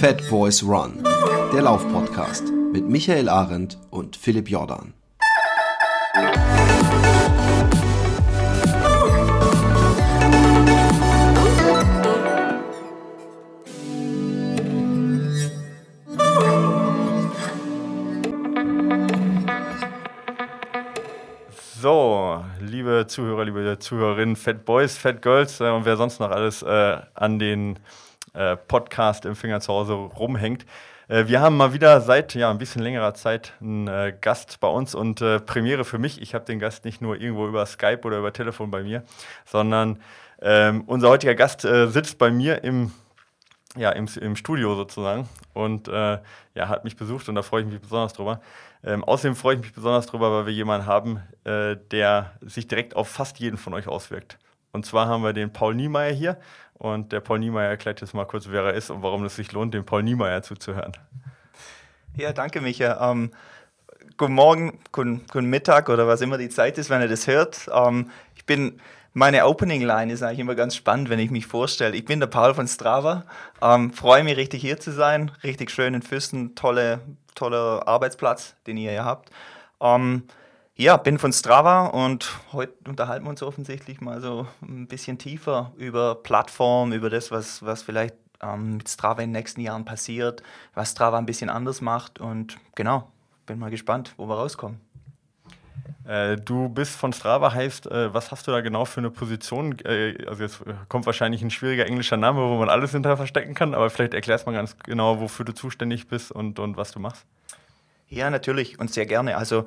Fat Boys Run, der Laufpodcast mit Michael Arendt und Philipp Jordan. So, liebe Zuhörer, liebe Zuhörerinnen, Fat Boys, Fat Girls äh, und wer sonst noch alles äh, an den äh, Podcast im Finger zu Hause rumhängt. Äh, wir haben mal wieder seit ja, ein bisschen längerer Zeit einen äh, Gast bei uns und äh, Premiere für mich. Ich habe den Gast nicht nur irgendwo über Skype oder über Telefon bei mir, sondern ähm, unser heutiger Gast sitzt bei mir im ja, im, im Studio sozusagen und äh, ja, hat mich besucht und da freue ich mich besonders drüber. Ähm, außerdem freue ich mich besonders drüber, weil wir jemanden haben, äh, der sich direkt auf fast jeden von euch auswirkt. Und zwar haben wir den Paul Niemeyer hier und der Paul Niemeyer erklärt jetzt mal kurz, wer er ist und warum es sich lohnt, dem Paul Niemeyer zuzuhören. Ja, danke, Micha. Ähm, guten Morgen, guten, guten, Mittag oder was immer die Zeit ist, wenn ihr das hört. Ähm, ich bin meine Opening Line ist eigentlich immer ganz spannend, wenn ich mich vorstelle. Ich bin der Paul von Strava. Ähm, freue mich richtig hier zu sein. Richtig schön in Füssen. Tolle, toller Arbeitsplatz, den ihr hier habt. Ähm, ja, bin von Strava und heute unterhalten wir uns offensichtlich mal so ein bisschen tiefer über Plattform, über das, was, was vielleicht ähm, mit Strava in den nächsten Jahren passiert, was Strava ein bisschen anders macht und genau, bin mal gespannt, wo wir rauskommen. Äh, du bist von Strava, heißt, äh, was hast du da genau für eine Position? Äh, also jetzt kommt wahrscheinlich ein schwieriger englischer Name, wo man alles hinter verstecken kann, aber vielleicht erklärst du mal ganz genau, wofür du zuständig bist und, und was du machst. Ja, natürlich und sehr gerne. Also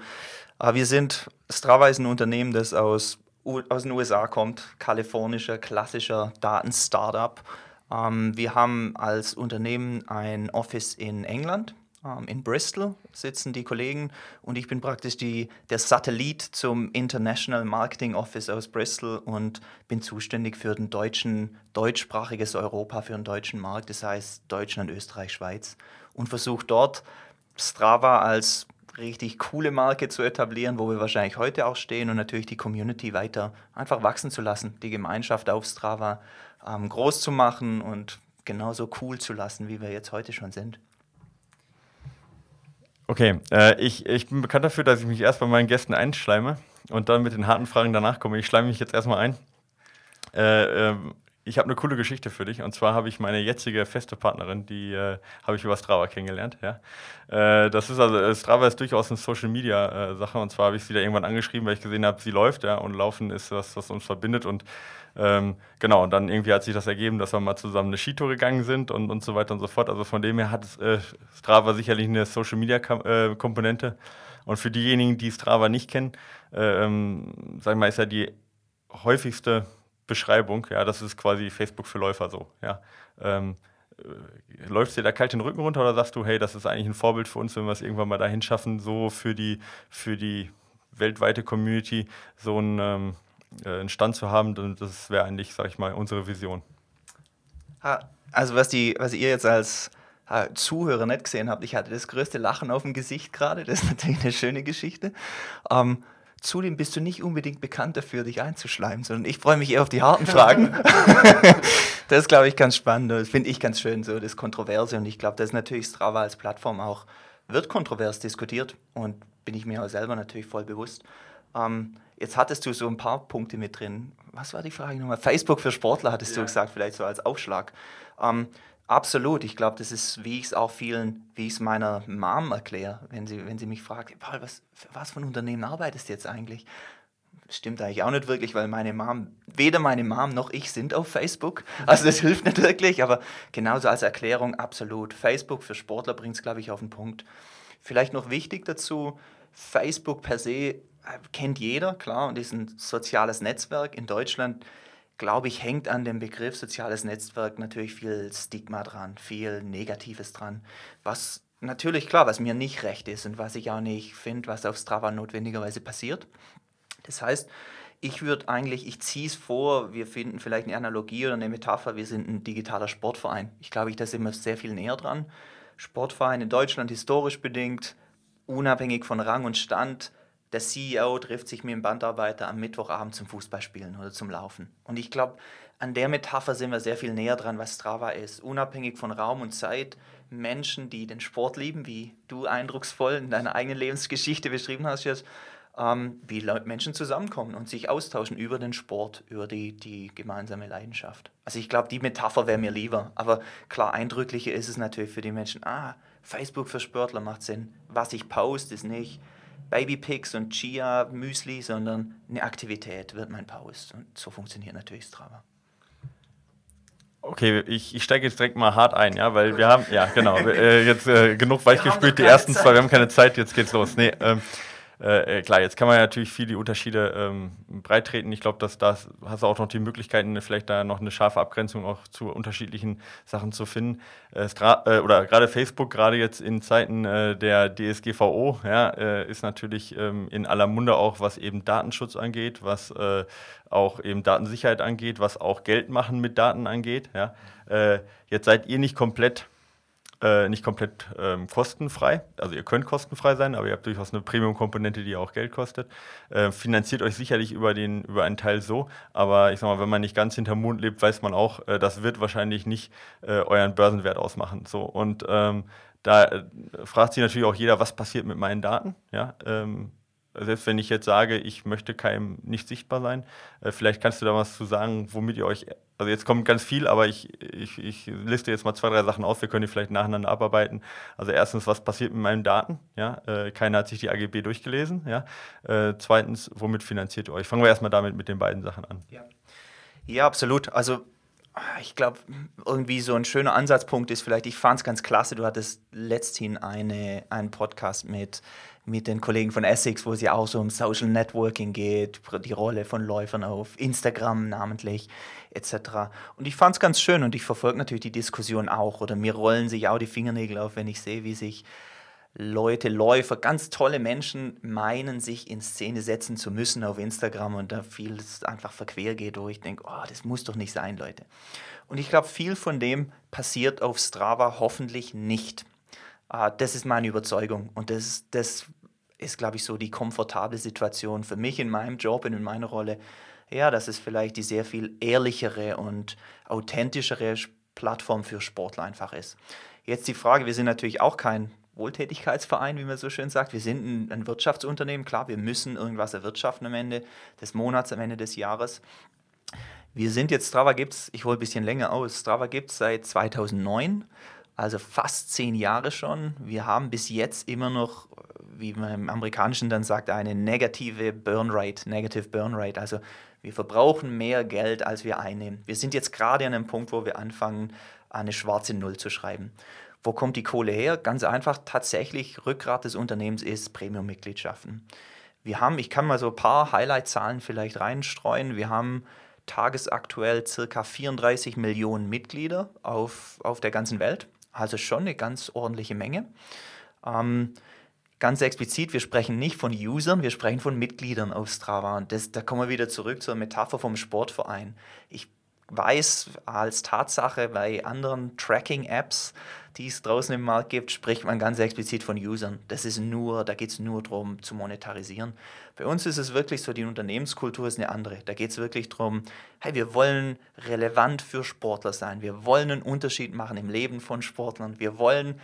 wir sind, Strava ist ein Unternehmen, das aus, aus den USA kommt, kalifornischer, klassischer Daten-Startup. Ähm, wir haben als Unternehmen ein Office in England, ähm, in Bristol sitzen die Kollegen und ich bin praktisch die, der Satellit zum International Marketing Office aus Bristol und bin zuständig für den deutschen, deutschsprachiges Europa, für den deutschen Markt, das heißt Deutschland, Österreich, Schweiz und versuche dort Strava als richtig coole Marke zu etablieren, wo wir wahrscheinlich heute auch stehen und natürlich die Community weiter einfach wachsen zu lassen, die Gemeinschaft auf Strava ähm, groß zu machen und genauso cool zu lassen, wie wir jetzt heute schon sind. Okay, äh, ich, ich bin bekannt dafür, dass ich mich erst bei meinen Gästen einschleime und dann mit den harten Fragen danach komme. Ich schleime mich jetzt erstmal ein. Äh, äh, ich habe eine coole Geschichte für dich. Und zwar habe ich meine jetzige feste Partnerin, die äh, habe ich über Strava kennengelernt. Ja. Äh, das ist also, äh, Strava ist durchaus eine Social Media äh, Sache. Und zwar habe ich sie da irgendwann angeschrieben, weil ich gesehen habe, sie läuft, ja, und Laufen ist das, was uns verbindet. Und ähm, genau, und dann irgendwie hat sich das ergeben, dass wir mal zusammen eine Skitour gegangen sind und, und so weiter und so fort. Also von dem her hat äh, Strava sicherlich eine Social Media äh, Komponente. Und für diejenigen, die Strava nicht kennen, ähm, sag ich mal, ist ja die häufigste Beschreibung, ja, das ist quasi Facebook für Läufer so, ja. Ähm, äh, läufst dir da kalt den Rücken runter oder sagst du, hey, das ist eigentlich ein Vorbild für uns, wenn wir es irgendwann mal dahin schaffen, so für die, für die weltweite Community so einen, ähm, äh, einen Stand zu haben, das wäre eigentlich, sag ich mal, unsere Vision. Also was, die, was ihr jetzt als Zuhörer nicht gesehen habt, ich hatte das größte Lachen auf dem Gesicht gerade, das ist natürlich eine schöne Geschichte. Ähm, Zudem bist du nicht unbedingt bekannt dafür, dich einzuschleimen, sondern ich freue mich eher auf die harten Fragen. das ist, glaube ich, ganz spannend. Das finde ich ganz schön, so das Kontroverse. Und ich glaube, das ist natürlich Strava als Plattform auch, wird kontrovers diskutiert und bin ich mir auch selber natürlich voll bewusst. Ähm, jetzt hattest du so ein paar Punkte mit drin. Was war die Frage nochmal? Facebook für Sportler hattest ja. du gesagt, vielleicht so als Aufschlag. Ähm, Absolut. Ich glaube, das ist, wie ich es auch vielen, wie ich es meiner Mom erkläre, wenn sie, wenn sie mich fragt, Paul, was, für was für ein Unternehmen arbeitest du jetzt eigentlich? Stimmt eigentlich auch nicht wirklich, weil meine Mom, weder meine Mom noch ich sind auf Facebook. Also das hilft nicht wirklich, aber genauso als Erklärung absolut. Facebook für Sportler bringt es, glaube ich, auf den Punkt. Vielleicht noch wichtig dazu, Facebook per se äh, kennt jeder, klar, und ist ein soziales Netzwerk in Deutschland glaube ich, hängt an dem Begriff soziales Netzwerk natürlich viel Stigma dran, viel Negatives dran, was natürlich klar, was mir nicht recht ist und was ich auch nicht finde, was auf Strava notwendigerweise passiert. Das heißt, ich würde eigentlich, ich ziehe es vor, wir finden vielleicht eine Analogie oder eine Metapher, wir sind ein digitaler Sportverein. Ich glaube, ich, da sind wir sehr viel näher dran. Sportverein in Deutschland historisch bedingt, unabhängig von Rang und Stand, der CEO trifft sich mit dem Bandarbeiter am Mittwochabend zum Fußballspielen oder zum Laufen. Und ich glaube, an der Metapher sind wir sehr viel näher dran, was Strava ist. Unabhängig von Raum und Zeit, Menschen, die den Sport lieben, wie du eindrucksvoll in deiner eigenen Lebensgeschichte beschrieben hast jetzt, ähm, wie Menschen zusammenkommen und sich austauschen über den Sport, über die, die gemeinsame Leidenschaft. Also ich glaube, die Metapher wäre mir lieber. Aber klar, eindrücklicher ist es natürlich für die Menschen, ah, Facebook für Sportler macht Sinn. Was ich poste, ist nicht Babypics und Chia Müsli, sondern eine Aktivität wird mein Post. Und so funktioniert natürlich Strava. Okay, ich, ich steige jetzt direkt mal hart ein, ja, weil wir haben, ja, genau, äh, jetzt äh, genug weichgespült, die ersten Zeit. zwei, wir haben keine Zeit, jetzt geht's los. Nee, ähm, äh, äh, klar, jetzt kann man natürlich viel die Unterschiede ähm, breit. Ich glaube, dass da hast du auch noch die Möglichkeiten, vielleicht da noch eine scharfe Abgrenzung auch zu unterschiedlichen Sachen zu finden. Äh, äh, oder gerade Facebook, gerade jetzt in Zeiten äh, der DSGVO, ja, äh, ist natürlich ähm, in aller Munde auch, was eben Datenschutz angeht, was auch eben Datensicherheit angeht, was auch Geld machen mit Daten angeht. Ja. jetzt seid ihr nicht komplett äh, nicht komplett ähm, kostenfrei. Also ihr könnt kostenfrei sein, aber ihr habt durchaus eine Premium-Komponente, die auch Geld kostet. Äh, finanziert euch sicherlich über, den, über einen Teil so, aber ich sag mal, wenn man nicht ganz hinterm Mond lebt, weiß man auch, äh, das wird wahrscheinlich nicht äh, euren Börsenwert ausmachen. So. Und ähm, da äh, fragt sich natürlich auch jeder, was passiert mit meinen Daten. Ja? Ähm, selbst wenn ich jetzt sage, ich möchte keinem nicht sichtbar sein, äh, vielleicht kannst du da was zu sagen, womit ihr euch, also jetzt kommt ganz viel, aber ich, ich, ich liste jetzt mal zwei, drei Sachen aus, wir können die vielleicht nacheinander abarbeiten. Also erstens, was passiert mit meinen Daten? Ja, äh, keiner hat sich die AGB durchgelesen. Ja. Äh, zweitens, womit finanziert ihr euch? Fangen wir erstmal damit mit den beiden Sachen an. Ja, ja absolut. Also ich glaube, irgendwie so ein schöner Ansatzpunkt ist vielleicht, ich fand es ganz klasse, du hattest letzthin eine, einen Podcast mit mit den Kollegen von Essex, wo es ja auch so um Social Networking geht, die Rolle von Läufern auf Instagram namentlich etc. Und ich fand es ganz schön und ich verfolge natürlich die Diskussion auch oder mir rollen sich auch die Fingernägel auf, wenn ich sehe, wie sich Leute, Läufer, ganz tolle Menschen meinen, sich in Szene setzen zu müssen auf Instagram und da vieles einfach verquer geht, wo ich denke, oh, das muss doch nicht sein, Leute. Und ich glaube, viel von dem passiert auf Strava hoffentlich nicht. Uh, das ist meine Überzeugung und das, das ist, glaube ich, so die komfortable Situation für mich in meinem Job und in meiner Rolle. Ja, dass es vielleicht die sehr viel ehrlichere und authentischere Plattform für Sportler einfach ist. Jetzt die Frage, wir sind natürlich auch kein Wohltätigkeitsverein, wie man so schön sagt. Wir sind ein, ein Wirtschaftsunternehmen, klar, wir müssen irgendwas erwirtschaften am Ende des Monats, am Ende des Jahres. Wir sind jetzt, Strava gibt es, ich hole ein bisschen länger aus, Strava gibt es seit 2009 also fast zehn Jahre schon. Wir haben bis jetzt immer noch, wie man im Amerikanischen dann sagt, eine negative Burn Rate, Negative Burn Rate. Also wir verbrauchen mehr Geld, als wir einnehmen. Wir sind jetzt gerade an einem Punkt, wo wir anfangen, eine schwarze Null zu schreiben. Wo kommt die Kohle her? Ganz einfach, tatsächlich Rückgrat des Unternehmens ist Premium-Mitgliedschaften. Wir haben, ich kann mal so ein paar Highlight-Zahlen vielleicht reinstreuen. Wir haben tagesaktuell circa 34 Millionen Mitglieder auf, auf der ganzen Welt. Also schon eine ganz ordentliche Menge. Ähm, ganz explizit, wir sprechen nicht von Usern, wir sprechen von Mitgliedern auf Strava. Und das, da kommen wir wieder zurück zur Metapher vom Sportverein. Ich weiß als Tatsache bei anderen Tracking-Apps, die es draußen im Markt gibt, spricht man ganz explizit von Usern. Das ist nur, da geht es nur darum zu monetarisieren. Bei uns ist es wirklich so, die Unternehmenskultur ist eine andere. Da geht es wirklich darum, hey, wir wollen relevant für Sportler sein. Wir wollen einen Unterschied machen im Leben von Sportlern. Wir wollen,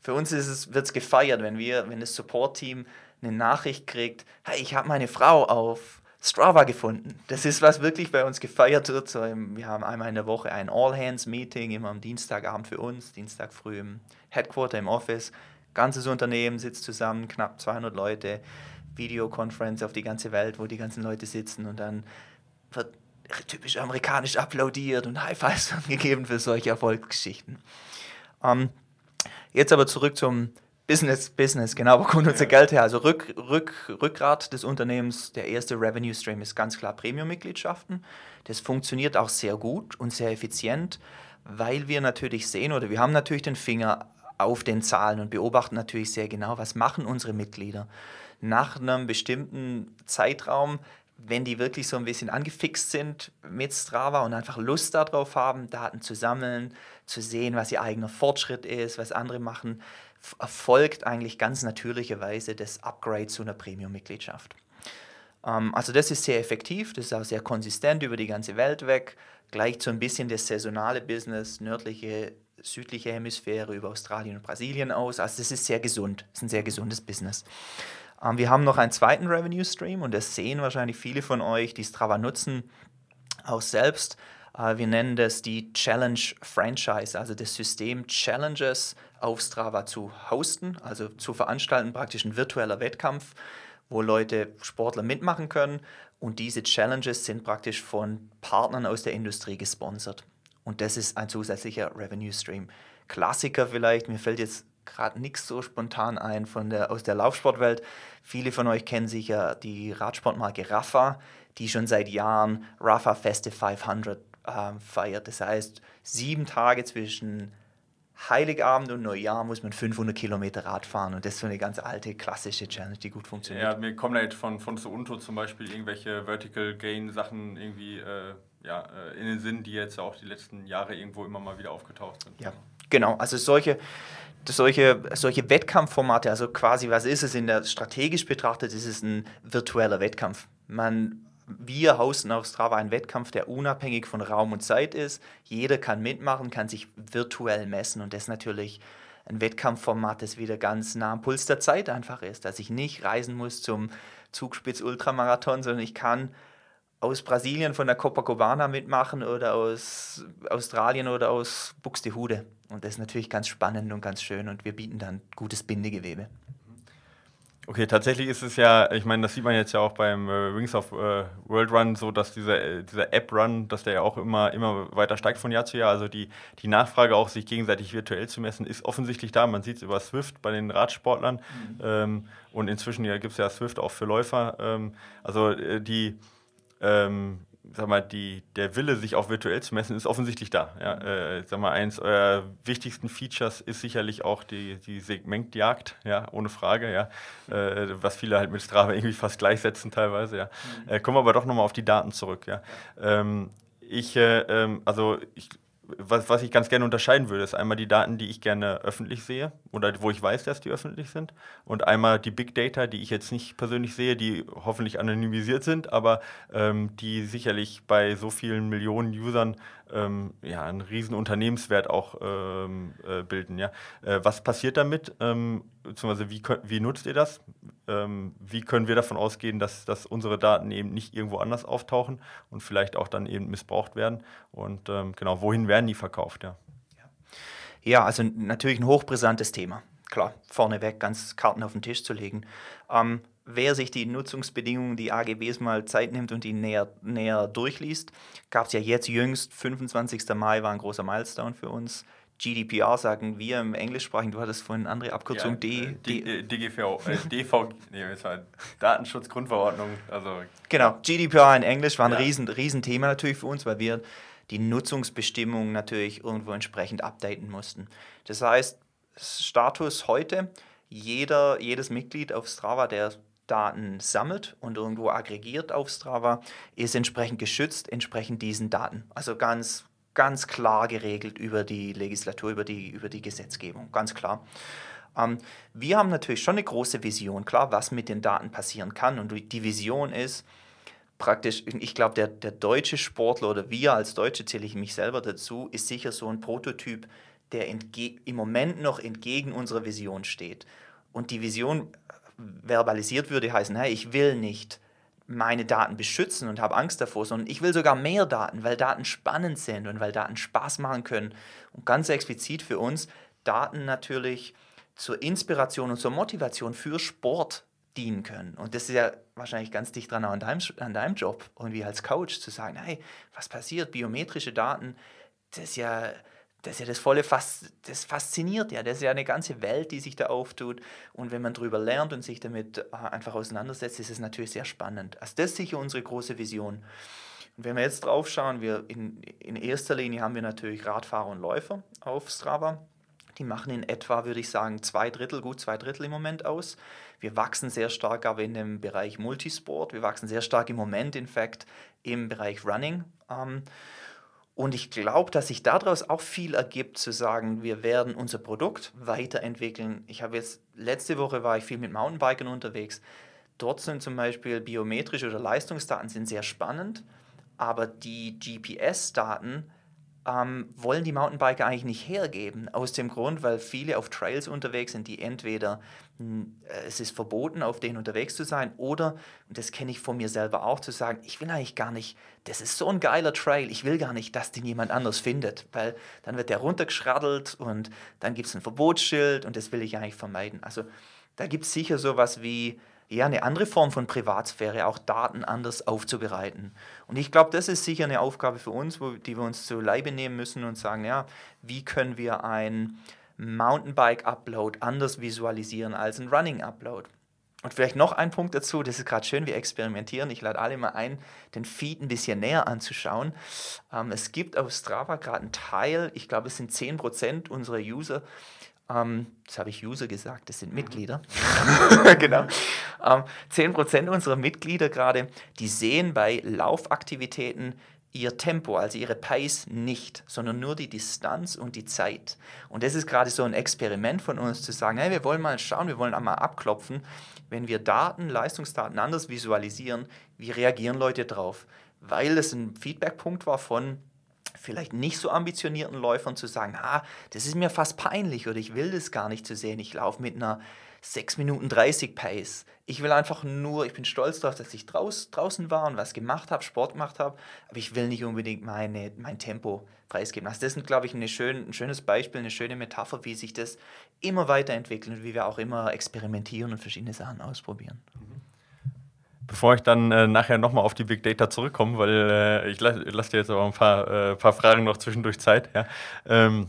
für uns wird es gefeiert, wenn wir, wenn das Support-Team eine Nachricht kriegt, hey, ich habe meine Frau auf Strava gefunden. Das ist, was wirklich bei uns gefeiert wird. So im, wir haben einmal in der Woche ein All-Hands-Meeting, immer am Dienstagabend für uns, Dienstag früh im Headquarter, im Office. Ganzes Unternehmen sitzt zusammen, knapp 200 Leute, Videokonferenz auf die ganze Welt, wo die ganzen Leute sitzen und dann wird typisch amerikanisch applaudiert und High Fives gegeben für solche Erfolgsgeschichten. Ähm, jetzt aber zurück zum Business, Business, genau, wo kommt unser ja. Geld her? Also Rück, Rück, Rückgrat des Unternehmens, der erste Revenue Stream ist ganz klar Premium-Mitgliedschaften. Das funktioniert auch sehr gut und sehr effizient, weil wir natürlich sehen oder wir haben natürlich den Finger auf den Zahlen und beobachten natürlich sehr genau, was machen unsere Mitglieder. Nach einem bestimmten Zeitraum wenn die wirklich so ein bisschen angefixt sind mit Strava und einfach Lust darauf haben, Daten zu sammeln, zu sehen, was ihr eigener Fortschritt ist, was andere machen, erfolgt eigentlich ganz natürlicherweise das Upgrade zu einer Premium-Mitgliedschaft. Ähm, also das ist sehr effektiv, das ist auch sehr konsistent über die ganze Welt weg, gleicht so ein bisschen das saisonale Business, nördliche, südliche Hemisphäre über Australien und Brasilien aus. Also das ist sehr gesund, das ist ein sehr gesundes Business. Ähm, wir haben noch einen zweiten Revenue Stream und das sehen wahrscheinlich viele von euch, die Strava nutzen, auch selbst. Äh, wir nennen das die Challenge Franchise, also das System Challenges auf Strava zu hosten, also zu veranstalten, praktisch ein virtueller Wettkampf, wo Leute, Sportler mitmachen können. Und diese Challenges sind praktisch von Partnern aus der Industrie gesponsert. Und das ist ein zusätzlicher Revenue Stream. Klassiker vielleicht, mir fällt jetzt gerade nichts so spontan ein von der, aus der Laufsportwelt. Viele von euch kennen sicher die Radsportmarke Rafa, die schon seit Jahren Rafa Festive 500 äh, feiert. Das heißt, sieben Tage zwischen Heiligabend und Neujahr muss man 500 Kilometer Rad fahren und das ist so eine ganz alte klassische Challenge, die gut funktioniert. Ja, mir kommen da jetzt von, von Unto zum Beispiel irgendwelche Vertical Gain Sachen irgendwie äh, ja, äh, in den Sinn, die jetzt auch die letzten Jahre irgendwo immer mal wieder aufgetaucht sind. Ja, genau. Also solche, solche, solche Wettkampfformate, also quasi, was ist es in der strategisch betrachtet, ist es ein virtueller Wettkampf. Man wir hosten auf Strava einen Wettkampf, der unabhängig von Raum und Zeit ist. Jeder kann mitmachen, kann sich virtuell messen und das ist natürlich ein Wettkampfformat, das wieder ganz nah am Puls der Zeit einfach ist, dass ich nicht reisen muss zum Zugspitz-Ultramarathon, sondern ich kann aus Brasilien von der Copacabana mitmachen oder aus Australien oder aus Buxtehude. Und das ist natürlich ganz spannend und ganz schön und wir bieten dann gutes Bindegewebe. Okay, tatsächlich ist es ja, ich meine, das sieht man jetzt ja auch beim äh, Wings of äh, World Run, so dass dieser, äh, dieser App-Run, dass der ja auch immer, immer weiter steigt von Jahr zu Jahr. Also die, die Nachfrage auch, sich gegenseitig virtuell zu messen, ist offensichtlich da. Man sieht es über Swift bei den Radsportlern mhm. ähm, und inzwischen ja, gibt es ja Swift auch für Läufer. Ähm, also äh, die ähm, sag mal, die, der Wille, sich auch virtuell zu messen, ist offensichtlich da. Ja, äh, sag mal, eins eurer wichtigsten Features ist sicherlich auch die, die Segmentjagd, ja, ohne Frage, ja, äh, was viele halt mit Strava irgendwie fast gleichsetzen teilweise, ja. Mhm. Äh, kommen wir aber doch nochmal auf die Daten zurück, ja. Ähm, ich, äh, ähm, also ich was, was ich ganz gerne unterscheiden würde, ist einmal die Daten, die ich gerne öffentlich sehe oder wo ich weiß, dass die öffentlich sind. Und einmal die Big Data, die ich jetzt nicht persönlich sehe, die hoffentlich anonymisiert sind, aber ähm, die sicherlich bei so vielen Millionen Usern ähm, ja, einen riesen Unternehmenswert auch ähm, äh, bilden. Ja? Äh, was passiert damit? Ähm, beziehungsweise wie, wie nutzt ihr das? Ähm, wie können wir davon ausgehen, dass, dass unsere Daten eben nicht irgendwo anders auftauchen und vielleicht auch dann eben missbraucht werden? Und ähm, genau, wohin werden die verkauft? Ja. ja, also natürlich ein hochbrisantes Thema. Klar, vorneweg ganz Karten auf den Tisch zu legen. Wer sich die Nutzungsbedingungen, die AGBs mal Zeit nimmt und die näher, näher durchliest, gab es ja jetzt jüngst, 25. Mai war ein großer Milestone für uns. GDPR sagen wir im Englischsprachigen, du hattest vorhin eine andere Abkürzung, ja, D, äh, D, DGV, äh, DV, nee, das war Datenschutzgrundverordnung. Also, genau, GDPR in Englisch war ein ja. riesen, riesen Thema natürlich für uns, weil wir die Nutzungsbestimmungen natürlich irgendwo entsprechend updaten mussten. Das heißt, Status heute, jeder, jedes Mitglied auf Strava, der Daten sammelt und irgendwo aggregiert auf Strava, ist entsprechend geschützt, entsprechend diesen Daten. Also ganz, ganz klar geregelt über die Legislatur, über die, über die Gesetzgebung, ganz klar. Ähm, wir haben natürlich schon eine große Vision, klar, was mit den Daten passieren kann. Und die Vision ist praktisch, ich glaube, der, der deutsche Sportler oder wir als Deutsche, zähle ich mich selber dazu, ist sicher so ein Prototyp, der im Moment noch entgegen unserer Vision steht. Und die Vision verbalisiert würde, heißen, hey, ich will nicht meine Daten beschützen und habe Angst davor, sondern ich will sogar mehr Daten, weil Daten spannend sind und weil Daten Spaß machen können. Und ganz explizit für uns, Daten natürlich zur Inspiration und zur Motivation für Sport dienen können. Und das ist ja wahrscheinlich ganz dicht dran an deinem, an deinem Job und wie als Coach zu sagen, hey, was passiert? Biometrische Daten, das ist ja das ist ja das volle Fas das fasziniert ja, das ist ja eine ganze Welt, die sich da auftut und wenn man darüber lernt und sich damit äh, einfach auseinandersetzt, ist es natürlich sehr spannend. Also das ist sicher unsere große Vision. Und wenn wir jetzt drauf schauen, wir in, in erster Linie haben wir natürlich Radfahrer und Läufer auf Strava, Die machen in etwa, würde ich sagen, zwei Drittel, gut zwei Drittel im Moment aus. Wir wachsen sehr stark aber in dem Bereich Multisport. Wir wachsen sehr stark im Moment, in fact, im Bereich Running. Ähm, und ich glaube, dass sich daraus auch viel ergibt, zu sagen, wir werden unser Produkt weiterentwickeln. Ich habe jetzt, letzte Woche war ich viel mit Mountainbikern unterwegs. Dort sind zum Beispiel biometrische oder Leistungsdaten sind sehr spannend, aber die GPS-Daten ähm, wollen die Mountainbiker eigentlich nicht hergeben. Aus dem Grund, weil viele auf Trails unterwegs sind, die entweder hm, äh, es ist verboten, auf denen unterwegs zu sein, oder, und das kenne ich von mir selber auch, zu sagen, ich will eigentlich gar nicht, das ist so ein geiler Trail, ich will gar nicht, dass den jemand anders findet, weil dann wird der runtergeschraddelt und dann gibt es ein Verbotsschild und das will ich eigentlich vermeiden. Also da gibt es sicher sowas wie, ja, eine andere Form von Privatsphäre, auch Daten anders aufzubereiten. Und ich glaube, das ist sicher eine Aufgabe für uns, wo, die wir uns zu Leibe nehmen müssen und sagen, ja, wie können wir ein Mountainbike-Upload anders visualisieren als ein Running-Upload? Und vielleicht noch ein Punkt dazu, das ist gerade schön, wir experimentieren. Ich lade alle mal ein, den Feed ein bisschen näher anzuschauen. Ähm, es gibt auf Strava gerade einen Teil, ich glaube, es sind 10% unserer User, ähm, das habe ich User gesagt, das sind mhm. Mitglieder. genau. Ähm, 10% unserer Mitglieder gerade, die sehen bei Laufaktivitäten ihr Tempo, also ihre Pace nicht, sondern nur die Distanz und die Zeit. Und das ist gerade so ein Experiment von uns zu sagen, hey, wir wollen mal schauen, wir wollen einmal abklopfen, wenn wir Daten, Leistungsdaten anders visualisieren, wie reagieren Leute drauf? Weil es ein Feedbackpunkt war von vielleicht nicht so ambitionierten Läufern zu sagen, ah, das ist mir fast peinlich oder ich will das gar nicht zu sehen. Ich laufe mit einer 6 Minuten 30 Pace. Ich will einfach nur, ich bin stolz darauf, dass ich draus, draußen war und was gemacht habe, Sport gemacht habe, aber ich will nicht unbedingt meine, mein Tempo preisgeben. Also das ist, glaube ich, schön, ein schönes Beispiel, eine schöne Metapher, wie sich das immer weiterentwickelt und wie wir auch immer experimentieren und verschiedene Sachen ausprobieren. Mhm. Bevor ich dann äh, nachher nochmal auf die Big Data zurückkomme, weil äh, ich lasse lass dir jetzt aber ein paar, äh, paar Fragen noch zwischendurch Zeit. Ja. Ähm,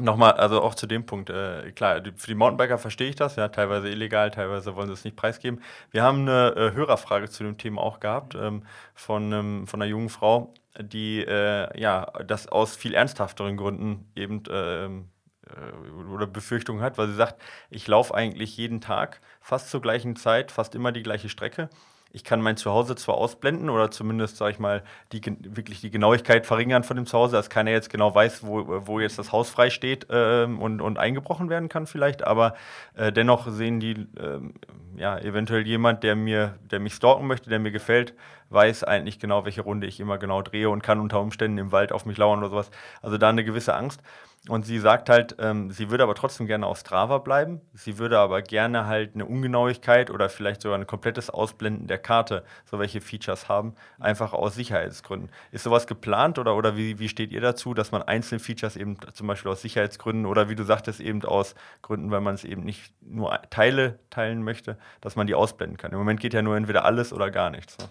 Nochmal, also auch zu dem Punkt, äh, klar, für die Mountainbiker verstehe ich das, ja, teilweise illegal, teilweise wollen sie es nicht preisgeben. Wir haben eine äh, Hörerfrage zu dem Thema auch gehabt ähm, von, ähm, von einer jungen Frau, die äh, ja das aus viel ernsthafteren Gründen eben ähm, äh, oder Befürchtungen hat, weil sie sagt, ich laufe eigentlich jeden Tag fast zur gleichen Zeit, fast immer die gleiche Strecke ich kann mein Zuhause zwar ausblenden oder zumindest, sage ich mal, die, wirklich die Genauigkeit verringern von dem Zuhause, dass keiner jetzt genau weiß, wo, wo jetzt das Haus frei steht ähm, und, und eingebrochen werden kann vielleicht, aber äh, dennoch sehen die, ähm, ja, eventuell jemand, der mir, der mich stalken möchte, der mir gefällt, weiß eigentlich genau, welche Runde ich immer genau drehe und kann unter Umständen im Wald auf mich lauern oder sowas. Also da eine gewisse Angst. Und sie sagt halt, ähm, sie würde aber trotzdem gerne auf Strava bleiben. Sie würde aber gerne halt eine Ungenauigkeit oder vielleicht sogar ein komplettes Ausblenden der Karte, so welche Features haben, einfach aus Sicherheitsgründen. Ist sowas geplant oder, oder wie, wie steht ihr dazu, dass man einzelne Features eben zum Beispiel aus Sicherheitsgründen oder wie du sagtest, eben aus Gründen, weil man es eben nicht nur Teile teilen möchte, dass man die ausblenden kann? Im Moment geht ja nur entweder alles oder gar nichts. So.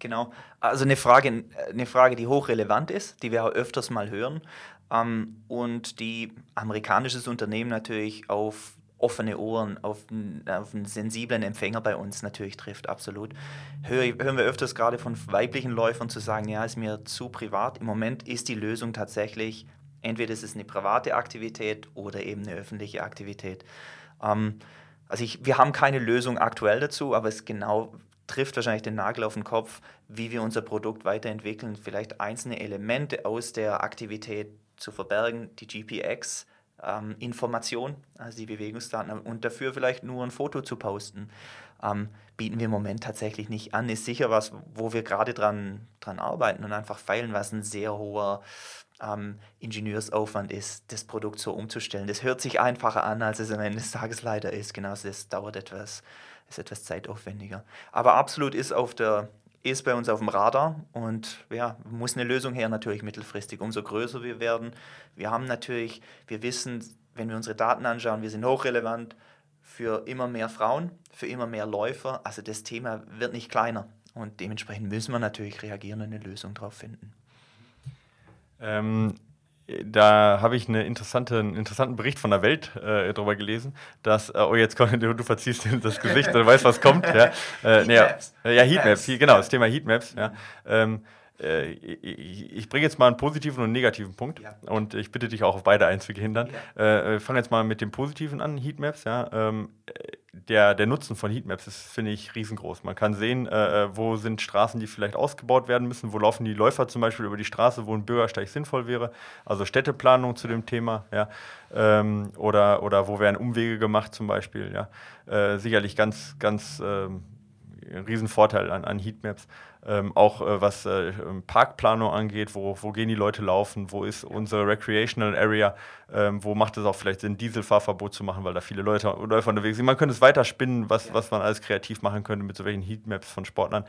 Genau. Also eine Frage, eine Frage, die hochrelevant ist, die wir auch öfters mal hören und die amerikanisches Unternehmen natürlich auf offene Ohren, auf einen, auf einen, sensiblen Empfänger bei uns natürlich trifft, absolut. Hör, hören wir öfters gerade von weiblichen Läufern zu sagen, ja, ist mir zu privat. Im Moment ist die Lösung tatsächlich, entweder ist es eine private Aktivität oder eben eine öffentliche Aktivität. Ähm, also ich, wir haben keine Lösung aktuell dazu, aber es genau trifft wahrscheinlich den Nagel auf den Kopf, wie wir unser Produkt weiterentwickeln, vielleicht einzelne Elemente aus der Aktivität zu verbergen, die GPX, ähm, Information, also die Bewegungsdaten, und dafür vielleicht nur ein Foto zu posten, ähm, bieten wir im Moment tatsächlich nicht an. Ist sicher was, wo wir gerade dran, dran arbeiten und einfach feilen, was ein sehr hoher ähm, Ingenieursaufwand ist, das Produkt so umzustellen. Das hört sich einfacher an, als es am Ende des Tages leider ist. Genauso, das dauert etwas, ist etwas zeitaufwendiger. Aber absolut ist auf der ist bei uns auf dem Radar und ja, muss eine Lösung her natürlich mittelfristig. Umso größer wir werden. Wir haben natürlich, wir wissen, wenn wir unsere Daten anschauen, wir sind hochrelevant für immer mehr Frauen, für immer mehr Läufer. Also das Thema wird nicht kleiner und dementsprechend müssen wir natürlich reagieren und eine Lösung darauf finden. Ähm, da habe ich eine interessante, einen interessanten Bericht von der Welt äh, darüber gelesen, dass, äh, oh jetzt komm, du, du verziehst das Gesicht, du weißt, was kommt. Ja, äh, Heatmaps. ja, Heatmaps, genau, das Thema Heatmaps. Ja. Ähm, äh, ich, ich bringe jetzt mal einen positiven und einen negativen Punkt Ja. und ich bitte dich auch auf beide einzugehen dann. Äh, fangen jetzt mal mit dem positiven an, Heatmaps. Ja. Ähm, äh, der, der Nutzen von Heatmaps ist, finde ich, riesengroß. Man kann sehen, äh, äh, wo sind Straßen, die vielleicht ausgebaut werden müssen, wo laufen die Läufer zum Beispiel über die Straße, wo ein Bürgersteig sinnvoll wäre. Also Städteplanung zu dem Thema, ja. Ähm, oder, oder wo werden Umwege gemacht zum Beispiel, ja. Äh, sicherlich ganz, ganz ähm, Riesenvorteil an, an Heatmaps. Ähm, auch äh, was äh, Parkplanung angeht, wo, wo gehen die Leute laufen, wo ist unsere Recreational Area, ähm, wo macht es auch vielleicht Sinn, Dieselfahrverbot zu machen, weil da viele Leute Läufer unterwegs sind. Man könnte es weiter spinnen, was, was man alles kreativ machen könnte mit so welchen Heatmaps von Sportlern.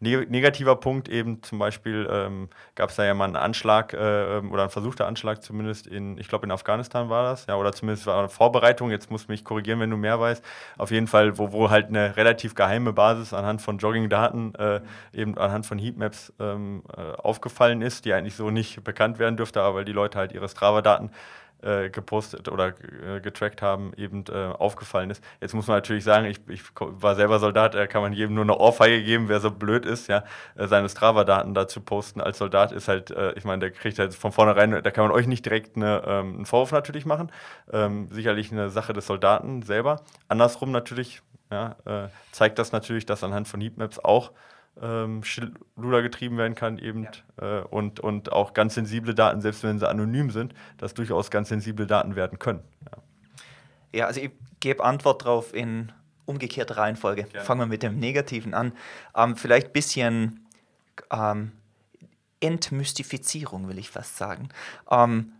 Ne negativer Punkt eben zum Beispiel ähm, gab es da ja mal einen Anschlag äh, ähm, oder einen versuchter Anschlag zumindest in, ich glaube in Afghanistan war das, ja, oder zumindest war eine Vorbereitung, jetzt musst du mich korrigieren, wenn du mehr weißt. Auf jeden Fall, wo, wo halt eine relativ geheime Basis anhand von Jogging-Daten, äh, eben anhand von Heatmaps ähm, äh, aufgefallen ist, die eigentlich so nicht bekannt werden dürfte, aber weil die Leute halt ihre Strava-Daten äh, gepostet oder äh, getrackt haben, eben äh, aufgefallen ist. Jetzt muss man natürlich sagen, ich, ich war selber Soldat, da kann man jedem nur eine Ohrfeige geben, wer so blöd ist, ja, äh, seine Strava-Daten da zu posten als Soldat ist halt, äh, ich meine, der kriegt halt von vornherein, da kann man euch nicht direkt eine, ähm, einen Vorwurf natürlich machen. Ähm, sicherlich eine Sache des Soldaten selber. Andersrum natürlich, ja, äh, zeigt das natürlich, dass anhand von Heatmaps auch ähm, getrieben werden kann eben äh, und, und auch ganz sensible Daten, selbst wenn sie anonym sind, dass durchaus ganz sensible Daten werden können. Ja. Ja, also ich gebe Antwort drauf in umgekehrter Reihenfolge. Gerne. Fangen wir mit dem Negativen an. Ähm, vielleicht ein bisschen ähm, Entmystifizierung, will ich fast sagen. Ähm,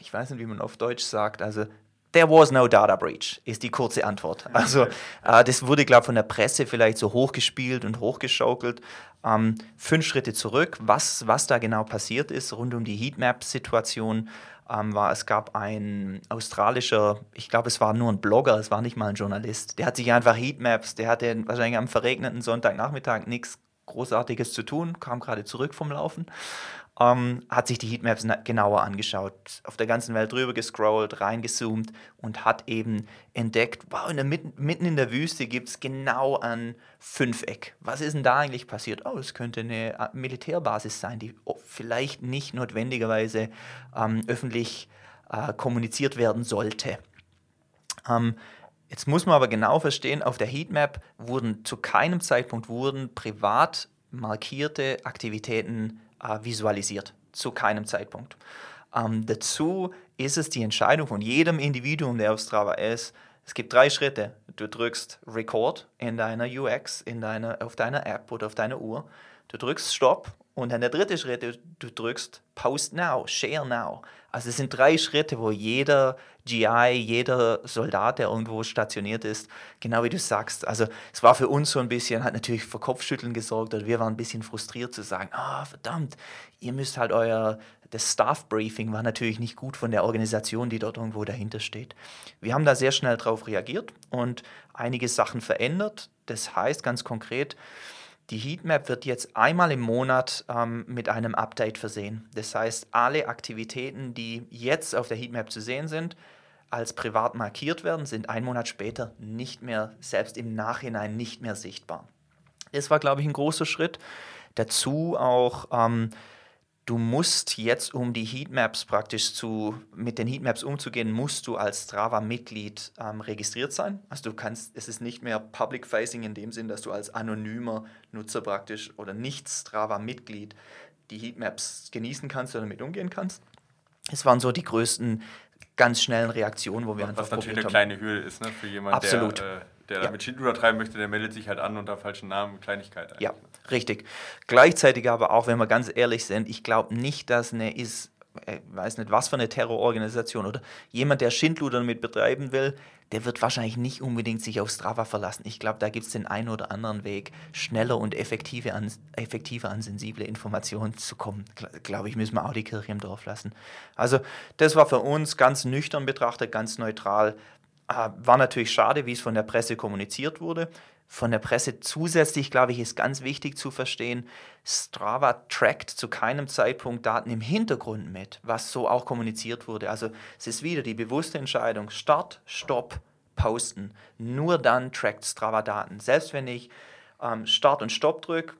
ich weiß nicht, wie man auf Deutsch sagt. Also, there was no data breach, ist die kurze Antwort. Also, äh, das wurde, glaube ich, von der Presse vielleicht so hochgespielt und hochgeschaukelt. Ähm, fünf Schritte zurück, was, was da genau passiert ist rund um die Heatmap-Situation, ähm, war, es gab ein australischer, ich glaube, es war nur ein Blogger, es war nicht mal ein Journalist, der hat sich einfach Heatmaps, der hatte wahrscheinlich am verregneten Sonntagnachmittag nichts Großartiges zu tun, kam gerade zurück vom Laufen, ähm, hat sich die Heatmaps na- genauer angeschaut, auf der ganzen Welt drüber gescrollt, reingezoomt und hat eben entdeckt, wow, in der mitten, in der Wüste gibt es genau ein Fünfeck. Was ist denn da eigentlich passiert? Oh, es könnte eine Militärbasis sein, die oh, vielleicht nicht notwendigerweise ähm, öffentlich äh, kommuniziert werden sollte. Ähm, jetzt muss man aber genau verstehen, auf der Heatmap wurden zu keinem Zeitpunkt wurden privat markierte Aktivitäten visualisiert. Zu keinem Zeitpunkt. Ähm, dazu ist es die Entscheidung von jedem Individuum, der auf Strava ist. Es gibt drei Schritte. Du drückst Record in deiner UX, in deiner, auf deiner App oder auf deiner Uhr. Du drückst Stop und dann der dritte Schritt, du, drückst Post Now, Share Now. Also es sind drei Schritte, wo jeder GI, jeder Soldat, der irgendwo stationiert ist, genau wie du sagst. Also es war für uns so ein bisschen, hat natürlich für Kopfschütteln gesorgt oder wir waren ein bisschen frustriert zu sagen, ah verdammt, ihr müsst halt euer, das Staff Briefing war natürlich nicht gut von der Organisation, die dort irgendwo dahinter steht. Wir haben da sehr schnell drauf reagiert und einige Sachen verändert. Das heißt ganz konkret, die Heatmap wird jetzt einmal im Monat ähm, mit einem Update versehen. Das heißt, alle Aktivitäten, die jetzt auf der Heatmap zu sehen sind, als privat markiert werden, sind einen Monat später nicht mehr, selbst im Nachhinein nicht mehr sichtbar. Das war, glaube ich, ein großer Schritt. Dazu auch, ähm, du musst jetzt, um die Heatmaps praktisch zu, mit den Heatmaps umzugehen, musst du als Strava-Mitglied ähm, registriert sein. Also du kannst, es ist nicht mehr Public-Facing in dem Sinn, dass du als anonymer Nutzer praktisch oder nicht Strava-Mitglied die Heatmaps genießen kannst oder damit umgehen kannst. Es waren so die größten, ganz schnellen Reaktionen, wo wir einfach Was natürlich eine haben. kleine Hürde ist, ne? Für jemanden, Absolut. der, äh, der Ja. mit Schindluder treiben möchte, der meldet sich halt an unter falschen Namen, Kleinigkeit. Ja, richtig. Gleichzeitig aber auch, wenn wir ganz ehrlich sind, ich glaube nicht, dass eine ist, ich weiß nicht, was für eine Terrororganisation oder jemand, der Schindluder damit betreiben will, der wird wahrscheinlich nicht unbedingt sich auf Strava verlassen. Ich glaube, da gibt es den einen oder anderen Weg, schneller und effektiver an, effektiver an sensible Informationen zu kommen. Gl- Glaube ich, müssen wir auch die Kirche im Dorf lassen. Also, das war für uns ganz nüchtern betrachtet, ganz neutral. Äh, War natürlich schade, wie es von der Presse kommuniziert wurde. Von der Presse zusätzlich, glaube ich, ist ganz wichtig zu verstehen, Strava trackt zu keinem Zeitpunkt Daten im Hintergrund mit, was so auch kommuniziert wurde. Also es ist wieder die bewusste Entscheidung, Start, Stopp, Posten. Nur dann trackt Strava Daten. Selbst wenn ich ähm, Start und Stopp drücke,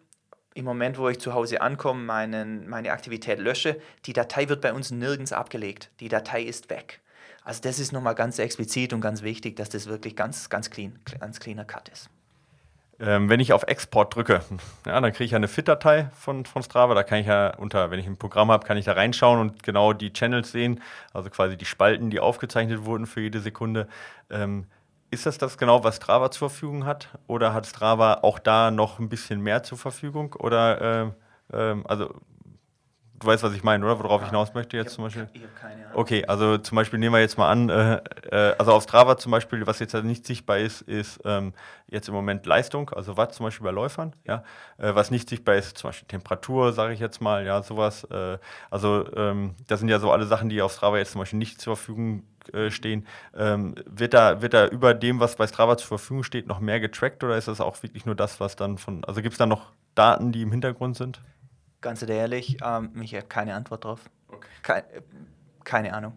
im Moment, wo ich zu Hause ankomme, meinen, meine Aktivität lösche, die Datei wird bei uns nirgends abgelegt. Die Datei ist weg. Also das ist nochmal ganz explizit und ganz wichtig, dass das wirklich ganz, ganz clean, ganz cleaner Cut ist. Ähm, wenn ich auf Export drücke, ja, dann kriege ich ja eine FIT-Datei von, von Strava. Da kann ich ja unter, wenn ich ein Programm habe, kann ich da reinschauen und genau die Channels sehen, also quasi die Spalten, die aufgezeichnet wurden für jede Sekunde. Ähm, ist das das genau, was Strava zur Verfügung hat? Oder hat Strava auch da noch ein bisschen mehr zur Verfügung? Oder äh, äh, also du weißt, was ich meine, oder? Worauf ja. ich hinaus möchte jetzt ich zum Beispiel? Ich habe keine Ahnung. Okay, also zum Beispiel nehmen wir jetzt mal an, äh, äh, also auf Strava zum Beispiel, was jetzt nicht sichtbar ist, ist ähm, jetzt im Moment Leistung, also Watt zum Beispiel bei Läufern, ja. Äh, was nicht sichtbar ist, zum Beispiel Temperatur, sage ich jetzt mal, ja, sowas. Äh, also ähm, das sind ja so alle Sachen, die auf Strava jetzt zum Beispiel nicht zur Verfügung äh, stehen. Ähm, wird, da, wird da über dem, was bei Strava zur Verfügung steht, noch mehr getrackt oder ist das auch wirklich nur das, was dann von, also gibt es da noch Daten, die im Hintergrund sind? Ganz ehrlich, ähm, ich habe keine Antwort drauf. Okay. Keine, keine Ahnung.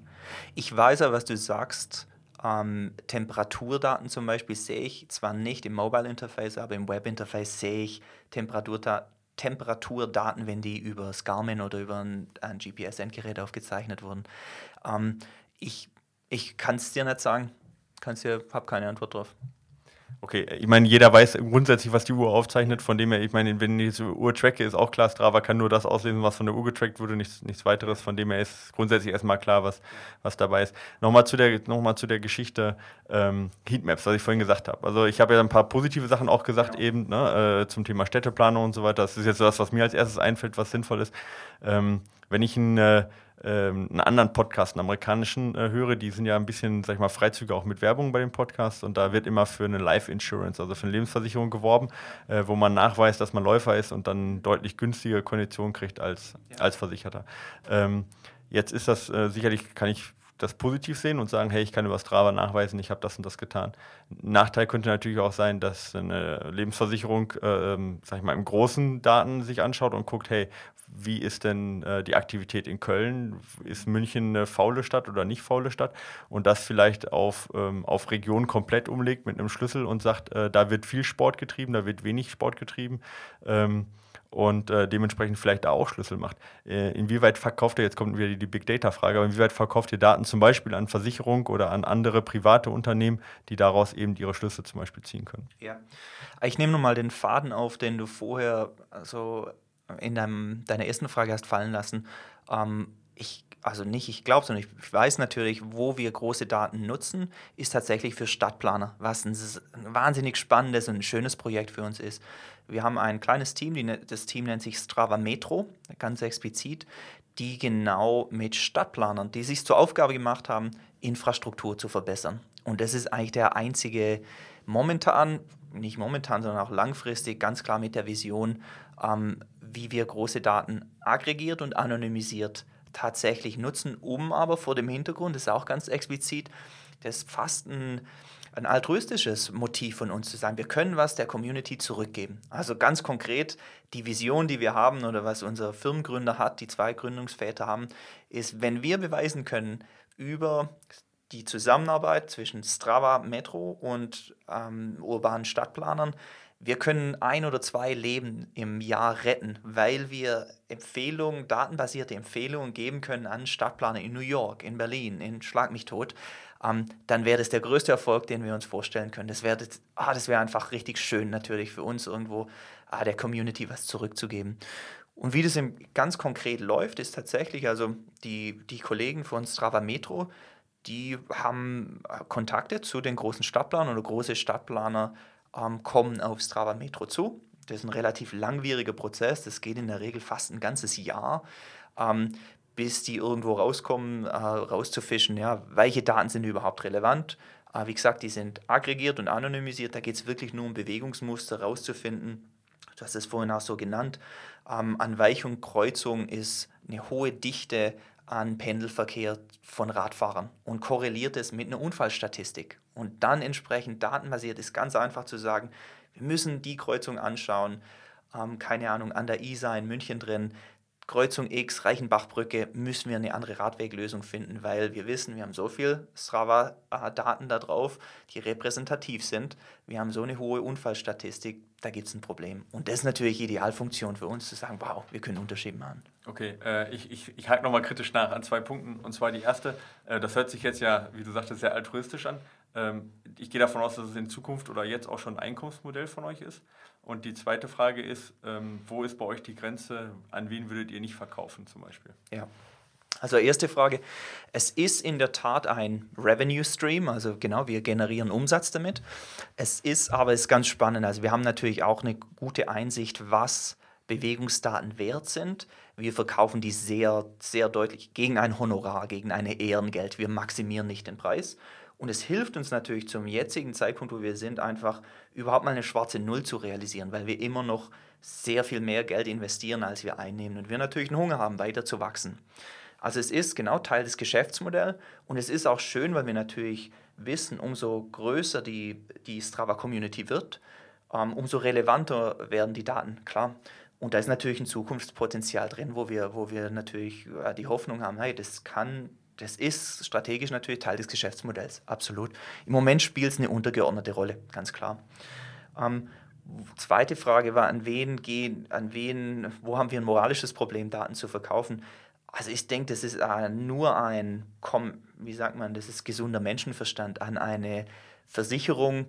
Ich weiß aber, was du sagst. Ähm, Temperaturdaten zum Beispiel sehe ich zwar nicht im Mobile Interface, aber im Web Interface sehe ich Temperaturda Temperaturdaten, wenn die über das Garmin oder über ein, ein GPS-Endgerät aufgezeichnet wurden. Ähm, ich ich kann es dir nicht sagen. Kann's dir, habe keine Antwort drauf. Okay, ich meine, jeder weiß grundsätzlich, was die Uhr aufzeichnet. Von dem her, ich meine, wenn ich die Uhr tracke, ist auch klar, Strava kann nur das auslesen, was von der Uhr getrackt wurde, nichts, nichts weiteres. Von dem her ist grundsätzlich erstmal klar, was, was dabei ist. Nochmal zu der, noch zu der Geschichte ähm, Heatmaps, was ich vorhin gesagt habe. Also ich habe ja ein paar positive Sachen auch gesagt, genau. eben ne, äh, zum Thema Städteplanung und so weiter. Das ist jetzt das, was mir als erstes einfällt, was sinnvoll ist. Ähm, wenn ich ein äh, einen anderen Podcast, einen amerikanischen, äh, höre, die sind ja ein bisschen, sag ich mal, Freizüge auch mit Werbung bei dem Podcast und da wird immer für eine Life Insurance, also für eine Lebensversicherung geworben, äh, wo man nachweist, dass man Läufer ist und dann deutlich günstige Konditionen kriegt als, ja. als Versicherter. Ähm, jetzt ist das äh, sicherlich, kann ich das positiv sehen und sagen, hey, ich kann über Strava nachweisen, ich habe das und das getan. Nachteil könnte natürlich auch sein, dass eine Lebensversicherung, äh, ähm, sag ich mal, im großen Daten sich anschaut und guckt, hey, wie ist denn äh, die Aktivität in Köln? Ist München eine faule Stadt oder nicht faule Stadt? Und das vielleicht auf, ähm, auf Region komplett umlegt mit einem Schlüssel und sagt, äh, da wird viel Sport getrieben, da wird wenig Sport getrieben. Ähm, und äh, dementsprechend vielleicht da auch Schlüssel macht. Äh, inwieweit verkauft ihr, jetzt kommt wieder die, die Big Data-Frage, aber inwieweit verkauft ihr Daten zum Beispiel an Versicherung oder an andere private Unternehmen, die daraus eben ihre Schlüsse zum Beispiel ziehen können? Ja, ich nehme nochmal den Faden auf, den du vorher also in deinem, deiner ersten Frage hast fallen lassen. Ähm, ich, also nicht ich glaube, sondern ich weiß natürlich, wo wir große Daten nutzen, ist tatsächlich für Stadtplaner, was ein, ein wahnsinnig spannendes und ein schönes Projekt für uns ist. Wir haben ein kleines Team, die, ne, das Team nennt sich Strava Metro, ganz explizit, die genau mit Stadtplanern, die sich zur Aufgabe gemacht haben, Infrastruktur zu verbessern. Und das ist eigentlich der einzige momentan, nicht momentan, sondern auch langfristig, ganz klar mit der Vision, ähm, wie wir große Daten aggregiert und anonymisiert tatsächlich nutzen, um aber vor dem Hintergrund, das ist auch ganz explizit, das fast ein, ein altruistisches Motiv von uns zu sein. Wir können was der Community zurückgeben. Also ganz konkret, die Vision, die wir haben oder was unser Firmengründer hat, die zwei Gründungsväter haben, ist, wenn wir beweisen können über die Zusammenarbeit zwischen Strava Metro und ähm, urbanen Stadtplanern, wir können ein oder zwei Leben im Jahr retten, weil wir Empfehlungen, datenbasierte Empfehlungen geben können an Stadtplaner in New York, in Berlin, in Schlag mich tot, ähm, dann wäre das der größte Erfolg, den wir uns vorstellen können. Das wäre ah, wär einfach richtig schön natürlich für uns irgendwo ah, der Community was zurückzugeben. Und wie das ganz konkret läuft, ist tatsächlich, also die, die Kollegen von Strava Metro, die haben Kontakte zu den großen Stadtplanern oder große Stadtplaner ähm, kommen auf Strava Metro zu. Das ist ein relativ langwieriger Prozess. Das geht in der Regel fast ein ganzes Jahr, ähm, bis die irgendwo rauskommen, äh, rauszufischen, ja, welche Daten sind überhaupt relevant. Äh, wie gesagt, die sind aggregiert und anonymisiert. Da geht es wirklich nur um Bewegungsmuster rauszufinden. Du hast es vorhin auch so genannt. Ähm, an Weich- und Kreuzung ist eine hohe Dichte an Pendelverkehr von Radfahrern und korreliert es mit einer Unfallstatistik. Und dann entsprechend datenbasiert ist ganz einfach zu sagen, wir müssen die Kreuzung anschauen, ähm, keine Ahnung, an der ISA in München drin, Kreuzung X, Reichenbachbrücke, müssen wir eine andere Radweglösung finden, weil wir wissen, wir haben so viel Strava-Daten da drauf, die repräsentativ sind. Wir haben so eine hohe Unfallstatistik, da gibt es ein Problem. Und das ist natürlich Idealfunktion für uns, zu sagen, wow, wir können Unterschied machen. Okay, äh, ich, ich, ich hake nochmal kritisch nach an zwei Punkten. Und zwar die erste, äh, das hört sich jetzt ja, wie du sagtest, sehr altruistisch an. Ähm, ich gehe davon aus, dass es in Zukunft oder jetzt auch schon ein Einkommensmodell von euch ist. Und die zweite Frage ist, ähm, wo ist bei euch die Grenze? An wen würdet ihr nicht verkaufen zum Beispiel? Ja. Also erste Frage, es ist in der Tat ein Revenue Stream, also genau, wir generieren Umsatz damit. Es ist aber es ist ganz spannend, also wir haben natürlich auch eine gute Einsicht, was Bewegungsdaten wert sind. Wir verkaufen die sehr, sehr deutlich gegen ein Honorar, gegen eine Ehrengeld. Wir maximieren nicht den Preis. Und es hilft uns natürlich zum jetzigen Zeitpunkt, wo wir sind, einfach überhaupt mal eine schwarze Null zu realisieren, weil wir immer noch sehr viel mehr Geld investieren, als wir einnehmen und wir natürlich einen Hunger haben, weiter zu wachsen. Also es ist genau Teil des Geschäftsmodells und es ist auch schön, weil wir natürlich wissen, umso größer die, die Strava-Community wird, ähm, umso relevanter werden die Daten, klar. Und da ist natürlich ein Zukunftspotenzial drin, wo wir, wo wir natürlich äh, die Hoffnung haben, hey, das kann das ist strategisch natürlich Teil des Geschäftsmodells, absolut. Im Moment spielt es eine untergeordnete Rolle, ganz klar. Ähm, zweite Frage war, an wen gehen, an wen, wo haben wir ein moralisches Problem, Daten zu verkaufen? Also ich denke, das ist äh, nur ein, wie sagt man, das ist gesunder Menschenverstand an eine Versicherung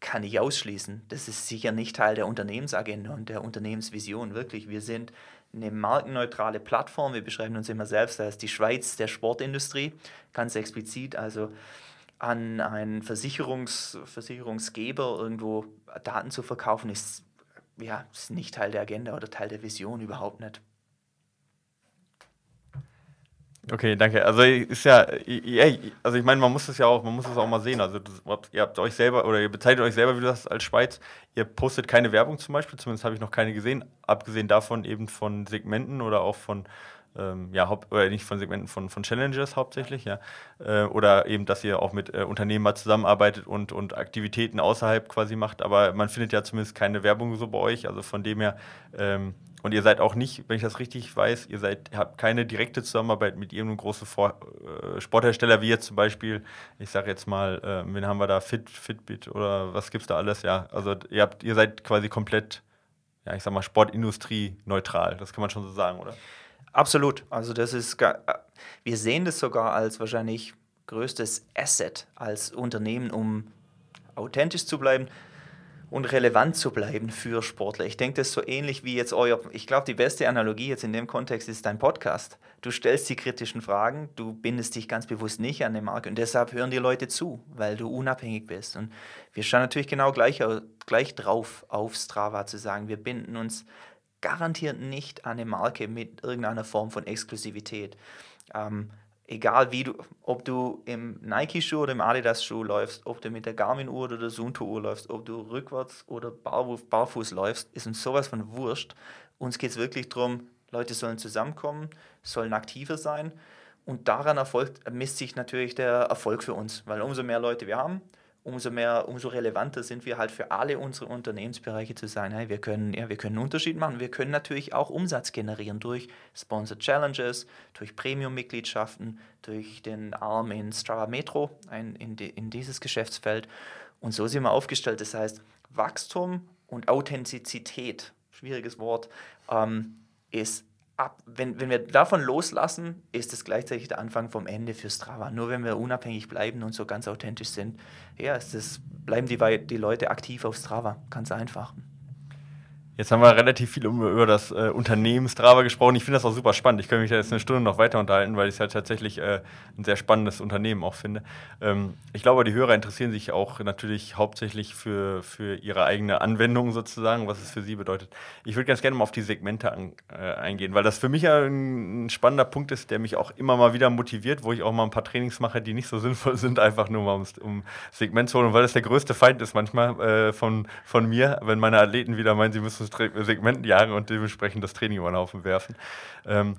kann ich ausschließen. Das ist sicher nicht Teil der Unternehmensagenda und der Unternehmensvision. Wirklich, wir sind eine markenneutrale Plattform. Wir beschreiben uns immer selbst als die Schweiz der Sportindustrie, ganz explizit. Also an einen Versicherungs, Versicherungsgeber irgendwo Daten zu verkaufen, ist, ja, ist nicht Teil der Agenda oder Teil der Vision, überhaupt nicht. Okay, danke. Also ist ja, also ich meine, man muss es ja auch, man muss es auch mal sehen. Also ihr habt euch selber oder ihr bezeichnet euch selber, wie du sagst, als Schweiz. Ihr postet keine Werbung zum Beispiel, zumindest habe ich noch keine gesehen. Abgesehen davon eben von Segmenten oder auch von ähm, ja, Haupt, oder nicht von Segmenten, von, von Challenges hauptsächlich, ja. Äh, oder eben, dass ihr auch mit äh, Unternehmen mal zusammenarbeitet und, und Aktivitäten außerhalb quasi macht. Aber man findet ja zumindest keine Werbung so bei euch. Also von dem her ähm, und ihr seid auch nicht, wenn ich das richtig weiß, ihr seid, habt keine direkte Zusammenarbeit mit irgendeinem großen Vor äh, Sporthersteller, wie jetzt zum Beispiel, ich sage jetzt mal, äh, wen haben wir da, Fit, Fitbit oder was gibt es da alles, ja. Also ihr habt, ihr seid quasi komplett, ja, ich sag mal, Sportindustrie neutral, das kann man schon so sagen, oder? Absolut. Also das ist, wir sehen das sogar als wahrscheinlich größtes Asset als Unternehmen, um authentisch zu bleiben und relevant zu bleiben für Sportler. Ich denke, das ist so ähnlich wie jetzt euer, ich glaube, die beste Analogie jetzt in dem Kontext ist dein Podcast. Du stellst die kritischen Fragen, du bindest dich ganz bewusst nicht an den Markt und deshalb hören die Leute zu, weil du unabhängig bist. Und wir schauen natürlich genau gleich, gleich drauf auf Strava zu sagen, wir binden uns garantiert nicht an eine Marke mit irgendeiner Form von Exklusivität. Ähm, egal wie du, ob du im Nike-Schuh oder im Adidas-Schuh läufst, ob du mit der Garmin-Uhr oder der Suunto-Uhr läufst, ob du rückwärts oder barfuß läufst, ist uns sowas von wurscht. Uns geht es wirklich darum, Leute sollen zusammenkommen, sollen aktiver sein und daran erfolgt, misst sich natürlich der Erfolg für uns, weil umso mehr Leute wir haben, umso mehr, umso relevanter sind wir halt für alle unsere Unternehmensbereiche zu sagen, hey, wir können, ja, wir können einen Unterschied machen. Wir können natürlich auch Umsatz generieren durch Sponsored Challenges, durch Premium-Mitgliedschaften, durch den Arm in Strava Metro, ein, in, die, in dieses Geschäftsfeld. Und so sind wir aufgestellt. Das heißt, Wachstum und Authentizität, schwieriges Wort, ähm, ist ab, wenn, wenn wir davon loslassen, ist es gleichzeitig der Anfang vom Ende für Strava. Nur wenn wir unabhängig bleiben und so ganz authentisch sind, ja, ist das, bleiben die, die Leute aktiv auf Strava. Ganz einfach. Jetzt haben wir relativ viel über das äh, Unternehmen gesprochen. Ich finde das auch super spannend. Ich könnte mich da jetzt eine Stunde noch weiter unterhalten, weil ich es halt tatsächlich äh, ein sehr spannendes Unternehmen auch finde. Ähm, ich glaube, die Hörer interessieren sich auch natürlich hauptsächlich für, für ihre eigene Anwendung sozusagen, was es für sie bedeutet. Ich würde ganz gerne mal auf die Segmente an, äh, eingehen, weil das für mich ein, ein, spannender Punkt ist, der mich auch immer mal wieder motiviert, wo ich auch mal ein paar Trainings mache, die nicht so sinnvoll sind, einfach nur mal um, um Segment zu holen, weil das der größte Feind ist manchmal äh, von, von mir, wenn meine Athleten wieder meinen, sie müssen Segmenten jagen und dementsprechend das Training über den Haufen werfen. Ähm,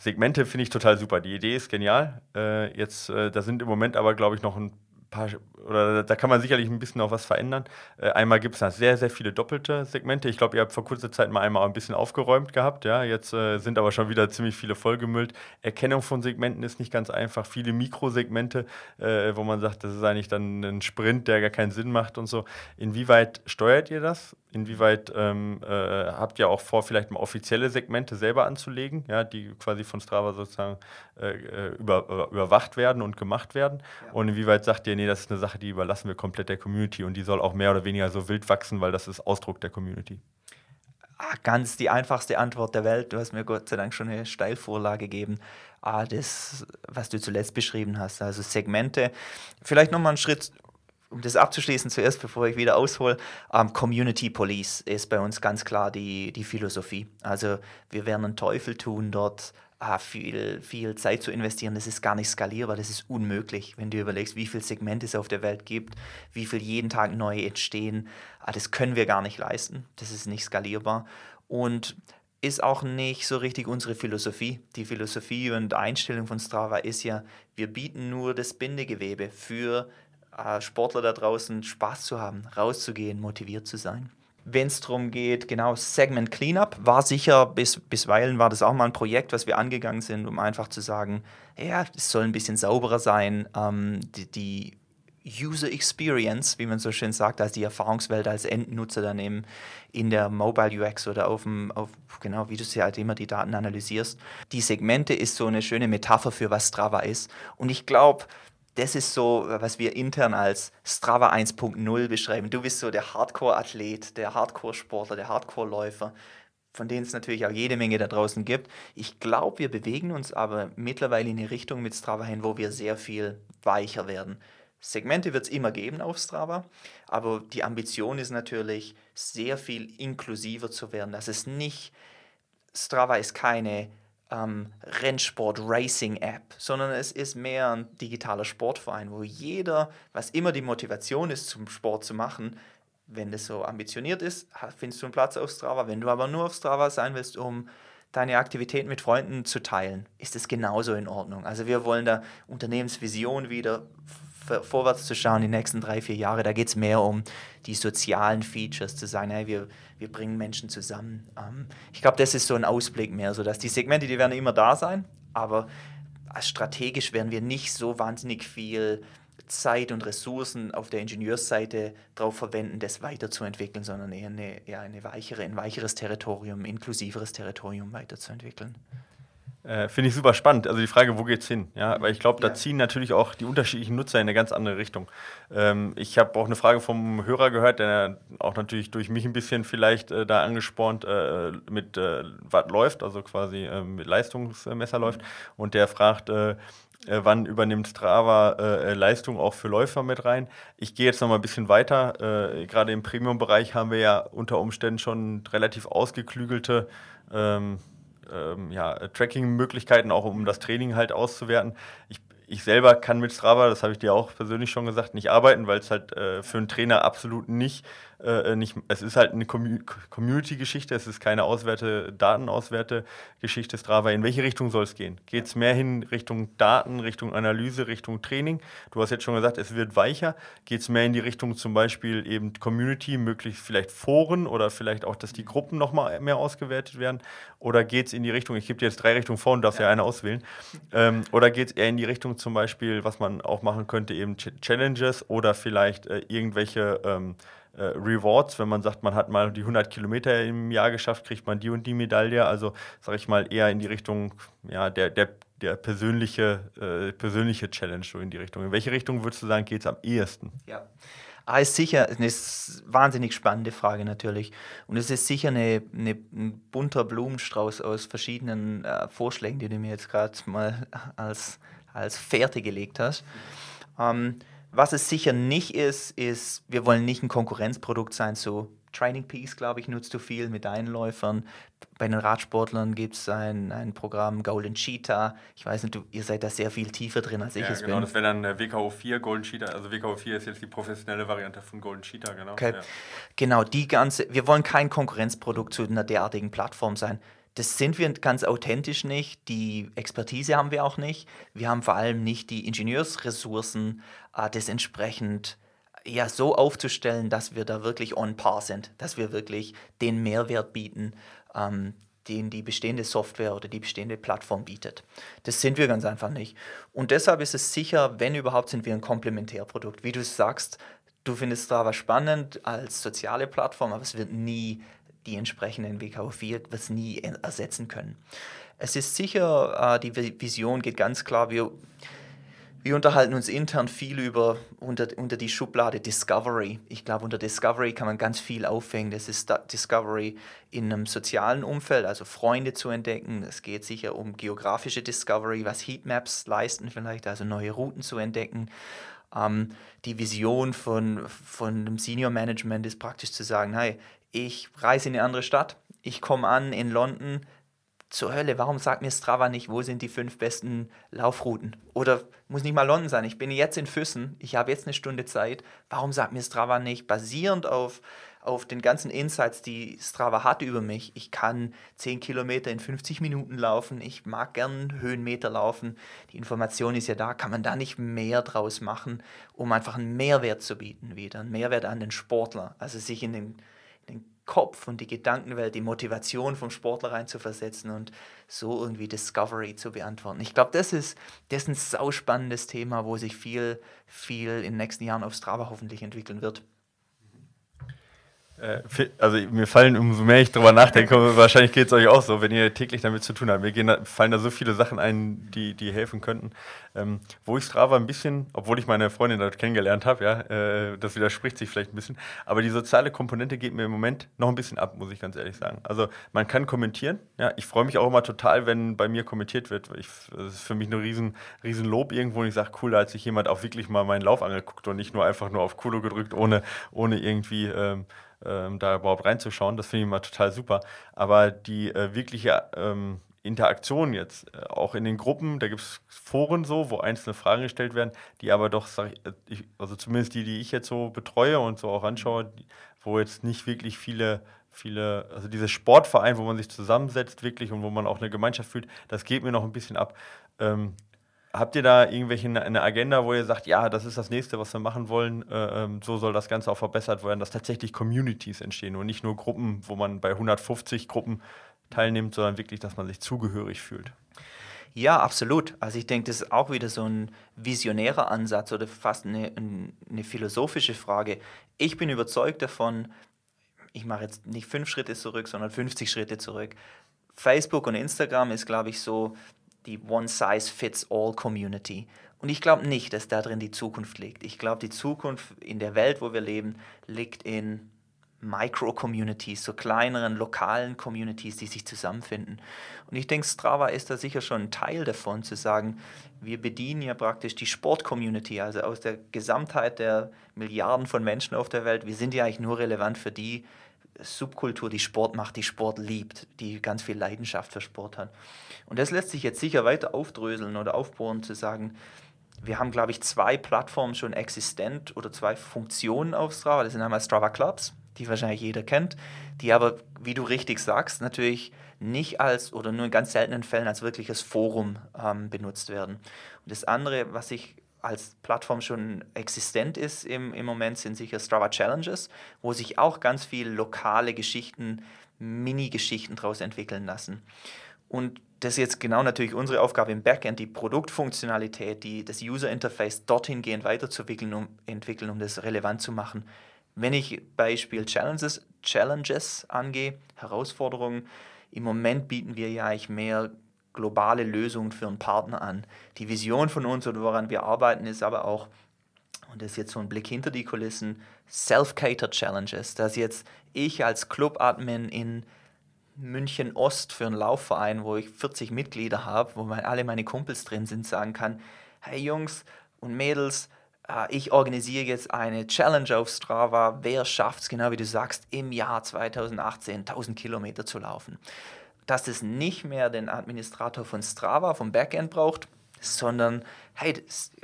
Segmente finde ich total super. Die Idee ist genial. Äh, jetzt, äh, da sind im Moment aber, glaube ich, noch ein paar, oder da kann man sicherlich ein bisschen auch was verändern. Äh, einmal gibt es da sehr, sehr viele doppelte Segmente. Ich glaube, ihr habt vor kurzer Zeit mal einmal ein bisschen aufgeräumt gehabt. Ja, jetzt äh, sind aber schon wieder ziemlich viele vollgemüllt. Erkennung von Segmenten ist nicht ganz einfach. Viele Mikrosegmente, äh, wo man sagt, das ist eigentlich dann ein Sprint, der gar keinen Sinn macht und so. Inwieweit steuert ihr das? Inwieweit ähm, äh, habt ihr auch vor, vielleicht mal offizielle Segmente selber anzulegen, ja, die quasi von Strava sozusagen äh, äh über, überwacht werden und gemacht werden? Ja. Und inwieweit sagt ihr, nee, das ist eine Sache, die überlassen wir komplett der Community und die soll auch mehr oder weniger so wild wachsen, weil das ist Ausdruck der Community? Ah, ganz die einfachste Antwort der Welt. Du hast mir Gott sei Dank schon eine Steilvorlage gegeben. Ah, das, was du zuletzt beschrieben hast, also Segmente. Vielleicht nochmal einen Schritt um das abzuschließen zuerst, bevor ich wieder aushole, ähm, Community Police ist bei uns ganz klar die, die Philosophie. Also wir werden einen Teufel tun, dort ah, viel, viel Zeit zu investieren. Das ist gar nicht skalierbar, das ist unmöglich, wenn du überlegst, wie viele Segmente es auf der Welt gibt, wie viel jeden Tag neu entstehen. Ah, das können wir gar nicht leisten, das ist nicht skalierbar. Und ist auch nicht so richtig unsere Philosophie. Die Philosophie und Einstellung von Strava ist ja, wir bieten nur das Bindegewebe für äh, Sportler da draußen Spaß zu haben, rauszugehen, motiviert zu sein. Wenn es darum geht, genau, Segment Cleanup war sicher, bis, bisweilen war das auch mal ein Projekt, was wir angegangen sind, um einfach zu sagen, ja, es soll ein bisschen sauberer sein, ähm, die, die User Experience, wie man so schön sagt, also die Erfahrungswelt als Endnutzer dann eben in der Mobile UX oder auf dem, auf, genau, wie du sie halt immer die Daten analysierst. Die Segmente ist so eine schöne Metapher für was Strava ist. Und ich glaube, das ist so, was wir intern als Strava 1.0 beschreiben. Du bist so der Hardcore-Athlet, der Hardcore-Sportler, der Hardcore-Läufer, von denen es natürlich auch jede Menge da draußen gibt. Ich glaube, wir bewegen uns aber mittlerweile in eine Richtung mit Strava hin, wo wir sehr viel weicher werden. Segmente wird es immer geben auf Strava, aber die Ambition ist natürlich, sehr viel inklusiver zu werden. Dass es nicht, Strava ist keine ähm, Rennsport-Racing-App, sondern es ist mehr ein digitaler Sportverein, wo jeder, was immer die Motivation ist, zum Sport zu machen, wenn das so ambitioniert ist, findest du einen Platz auf Strava. Wenn du aber nur auf Strava sein willst, um deine Aktivitäten mit Freunden zu teilen, ist das genauso in Ordnung. Also wir wollen da Unternehmensvision wieder vorwärts zu schauen, die nächsten drei, vier Jahre. Da geht es mehr um die sozialen Features, zu sagen, hey, wir, wir bringen Menschen zusammen. Ähm, ich glaube, das ist so ein Ausblick mehr, so dass die Segmente, die werden immer da sein, aber strategisch werden wir nicht so wahnsinnig viel Zeit und Ressourcen auf der Ingenieursseite darauf verwenden, das weiterzuentwickeln, sondern eher eine, eher eine weichere, ein weicheres Territorium, inklusiveres Territorium weiterzuentwickeln. Äh, Finde ich super spannend. Also die Frage, wo geht's hin? Ja, weil ich glaube, da ziehen natürlich auch die unterschiedlichen Nutzer in eine ganz andere Richtung. Ähm, ich habe auch eine Frage vom Hörer gehört, der auch natürlich durch mich ein bisschen vielleicht äh, da angespornt äh, mit äh, was läuft, also quasi äh, mit Leistungsmesser läuft. Und der fragt, äh, wann übernimmt Strava Leistung auch für Läufer mit rein? Ich gehe jetzt noch mal ein bisschen weiter. Gerade im Premium-Bereich haben wir ja unter Umständen schon relativ ausgeklügelte ähm, ähm, ja, Tracking-Möglichkeiten, auch um das Training halt auszuwerten. Ich, ich selber kann mit Strava, das habe ich dir auch persönlich schon gesagt, nicht arbeiten, weil es halt äh, für einen Trainer absolut nicht äh, nicht, es ist halt eine Community-Geschichte, es ist keine Auswerte, Datenauswerte-Geschichte Strava. In welche Richtung soll es gehen? Geht es mehr hin Richtung Daten, Richtung Analyse, Richtung Training? Du hast jetzt schon gesagt, es wird weicher. Geht es mehr in die Richtung zum Beispiel eben Community, möglichst vielleicht Foren oder vielleicht auch, dass die Gruppen nochmal mehr ausgewertet werden? Oder geht es in die Richtung, ich gebe dir jetzt drei Richtungen vor und darfst ja, ja eine auswählen, ähm, oder geht es eher in die Richtung zum Beispiel, was man auch machen könnte, eben Challenges oder vielleicht äh, irgendwelche ähm, äh, Rewards, wenn man sagt, man hat mal die 100 Kilometer im Jahr geschafft, kriegt man die und die Medaille. Also sage ich mal eher in die Richtung, ja, der, der, der persönliche, äh, persönliche Challenge so in die Richtung. In welche Richtung würdest du sagen, geht es am ehesten? Ja. Ah, ist sicher eine wahnsinnig spannende Frage natürlich. Und es ist sicher eine, eine, ein bunter Blumenstrauß aus verschiedenen äh, Vorschlägen, die du mir jetzt gerade mal als, als Fährte gelegt hast. Ähm, was es sicher nicht ist, ist, wir wollen nicht ein Konkurrenzprodukt sein zu Training Peaks, glaube ich, nutzt du viel mit deinen Läufern. Bei den Radsportlern gibt es ein, ein Programm Golden Cheetah. Ich weiß nicht, du, ihr seid da sehr viel tiefer drin, als ich es genau, bin. das wäre dann äh, WKO 4 Golden Cheetah. Also WKO 4 ist jetzt die professionelle Variante von Golden Cheetah, genau. Okay. Ja. Genau, die ganze, wir wollen kein Konkurrenzprodukt zu einer derartigen Plattform sein Das sind wir ganz authentisch nicht. Die Expertise haben wir auch nicht. Wir haben vor allem nicht die Ingenieursressourcen, äh, das entsprechend ja, so aufzustellen, dass wir da wirklich on par sind, dass wir wirklich den Mehrwert bieten, ähm, den die bestehende Software oder die bestehende Plattform bietet. Das sind wir ganz einfach nicht. Und deshalb ist es sicher, wenn überhaupt, sind wir ein Komplementärprodukt. Wie du sagst, du findest Strava spannend als soziale Plattform, aber es wird nie die entsprechenden WKO4 wird nie ersetzen können. Es ist sicher, äh, die Vision geht ganz klar, wir, wir unterhalten uns intern viel über unter, unter die Schublade Discovery. Ich glaube, unter Discovery kann man ganz viel aufhängen. Das ist Discovery in einem sozialen Umfeld, also Freunde zu entdecken. Es geht sicher um geografische Discovery, was Heatmaps leisten vielleicht, also neue Routen zu entdecken. Ähm, die Vision von, von dem Senior Management ist praktisch zu sagen, hey, ich reise in eine andere Stadt, ich komme an in London, zur Hölle, warum sagt mir Strava nicht, wo sind die fünf besten Laufrouten? Oder muss nicht mal London sein, ich bin jetzt in Füssen, ich habe jetzt eine Stunde Zeit, warum sagt mir Strava nicht, basierend auf, auf den ganzen Insights, die Strava hat über mich, ich kann 10 Kilometer in 50 Minuten laufen, ich mag gern Höhenmeter laufen, die Information ist ja da, kann man da nicht mehr draus machen, um einfach einen Mehrwert zu bieten wieder, einen Mehrwert an den Sportler, also sich in den Kopf und die Gedankenwelt, die Motivation vom Sportler reinzuversetzen und so irgendwie Discovery zu beantworten. Ich glaube, das ist, das ist ein sauspannendes Thema, wo sich viel, viel in den nächsten Jahren auf Strava hoffentlich entwickeln wird. Äh, also mir fallen, umso mehr ich darüber nachdenke, wahrscheinlich geht es euch auch so, wenn ihr täglich damit zu tun habt. Mir gehen, fallen da so viele Sachen ein, die, die helfen könnten. Ähm, wo ich Strava ein bisschen, obwohl ich meine Freundin dort kennengelernt habe, ja, äh, das widerspricht sich vielleicht ein bisschen, aber die soziale Komponente geht mir im Moment noch ein bisschen ab, muss ich ganz ehrlich sagen. Also man kann kommentieren, ja, ich freue mich auch immer total, wenn bei mir kommentiert wird. Ich, das ist für mich ein riesen, riesen Lob irgendwo und ich sage, cool, da hat sich jemand auch wirklich mal meinen Lauf angeguckt und nicht nur einfach nur auf Kulo gedrückt, ohne, ohne irgendwie ähm, ähm, da überhaupt reinzuschauen. Das finde ich immer total super. Aber die äh, wirkliche ähm, Interaktion jetzt, äh, auch in den Gruppen, da gibt es Foren so, wo einzelne Fragen gestellt werden, die aber doch, sag ich, äh, also zumindest die, die ich jetzt so betreue und so auch anschaue, die, wo jetzt nicht wirklich viele viele, also dieses Sportverein, wo man sich zusammensetzt wirklich und wo man auch eine Gemeinschaft fühlt, das geht mir noch ein bisschen ab. Ähm, Habt ihr da irgendwelche eine Agenda, wo ihr sagt, ja, das ist das nächste, was wir machen wollen, äh, ähm, so soll das Ganze auch verbessert werden, dass tatsächlich Communities entstehen und nicht nur Gruppen, wo man bei 150 Gruppen teilnimmt, sondern wirklich, dass man sich zugehörig fühlt? Ja, absolut. Also ich denke, das ist auch wieder so ein visionärer Ansatz oder fast eine, eine philosophische Frage. Ich bin überzeugt davon, ich mache jetzt nicht fünf Schritte zurück, sondern 50 Schritte zurück. Facebook und Instagram ist, glaube ich, so die One-Size-Fits-All-Community. Und ich glaube nicht, dass da drin die Zukunft liegt. Ich glaube, die Zukunft in der Welt, wo wir leben, liegt in Micro-Communities, so kleineren lokalen Communities, die sich zusammenfinden. Und ich denke, Strava ist da sicher schon ein Teil davon, zu sagen, wir bedienen ja praktisch die Sport-Community, also aus der Gesamtheit der Milliarden von Menschen auf der Welt. Wir sind ja eigentlich nur relevant für die Subkultur, die Sport macht, die Sport liebt, die ganz viel Leidenschaft für Sport hat. Und das lässt sich jetzt sicher weiter aufdröseln oder aufbohren, zu sagen, wir haben, glaube ich, zwei Plattformen schon existent oder zwei Funktionen auf Strava. Das sind einmal Strava Clubs, die wahrscheinlich jeder kennt, die aber, wie du richtig sagst, natürlich nicht als oder nur in ganz seltenen Fällen als wirkliches Forum ähm, benutzt werden. Und das andere, was ich als Plattform schon existent ist im, im Moment, sind sicher Strava Challenges, wo sich auch ganz viele lokale Geschichten, Mini-Geschichten daraus entwickeln lassen. Und das ist jetzt genau natürlich unsere Aufgabe im Backend, die Produktfunktionalität, die, das User Interface dorthin gehend weiterzuentwickeln, um, entwickeln, um das relevant zu machen. Wenn ich Beispiel Challenges, Challenges angehe, Herausforderungen, im Moment bieten wir ja eigentlich mehr globale Lösungen für einen Partner an. Die Vision von uns oder woran wir arbeiten, ist aber auch, und das ist jetzt so ein Blick hinter die Kulissen, Self-Cater Challenges, dass jetzt ich als Club-Admin in München Ost für einen Laufverein, wo ich 40 Mitglieder habe, wo mein, alle meine Kumpels drin sind, sagen kann, hey Jungs und Mädels, äh, ich organisiere jetzt eine Challenge auf Strava, wer schafft es, genau wie du sagst, im Jahr 2018 1000 Kilometer zu laufen dass es nicht mehr den Administrator von Strava vom Backend braucht. sondern hey,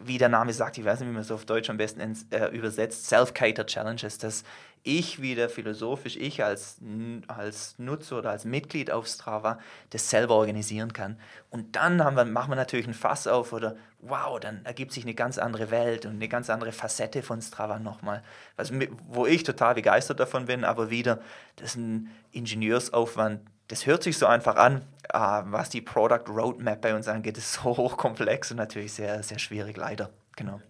wie der Name sagt, ich weiß nicht, wie man es auf Deutsch am besten äh, übersetzt, Self-Cater Challenges, dass ich wieder philosophisch, ich als, als Nutzer oder als Mitglied auf Strava das selber organisieren kann. Und dann haben wir, machen wir natürlich ein Fass auf oder wow, dann ergibt sich eine ganz andere Welt und eine ganz andere Facette von Strava nochmal. Was, wo ich total begeistert davon bin, aber wieder, das ist ein Ingenieursaufwand, das hört sich so einfach an, ah, was die Product Roadmap bei uns angeht, ist so hochkomplex und natürlich sehr, sehr schwierig, leider. Genau.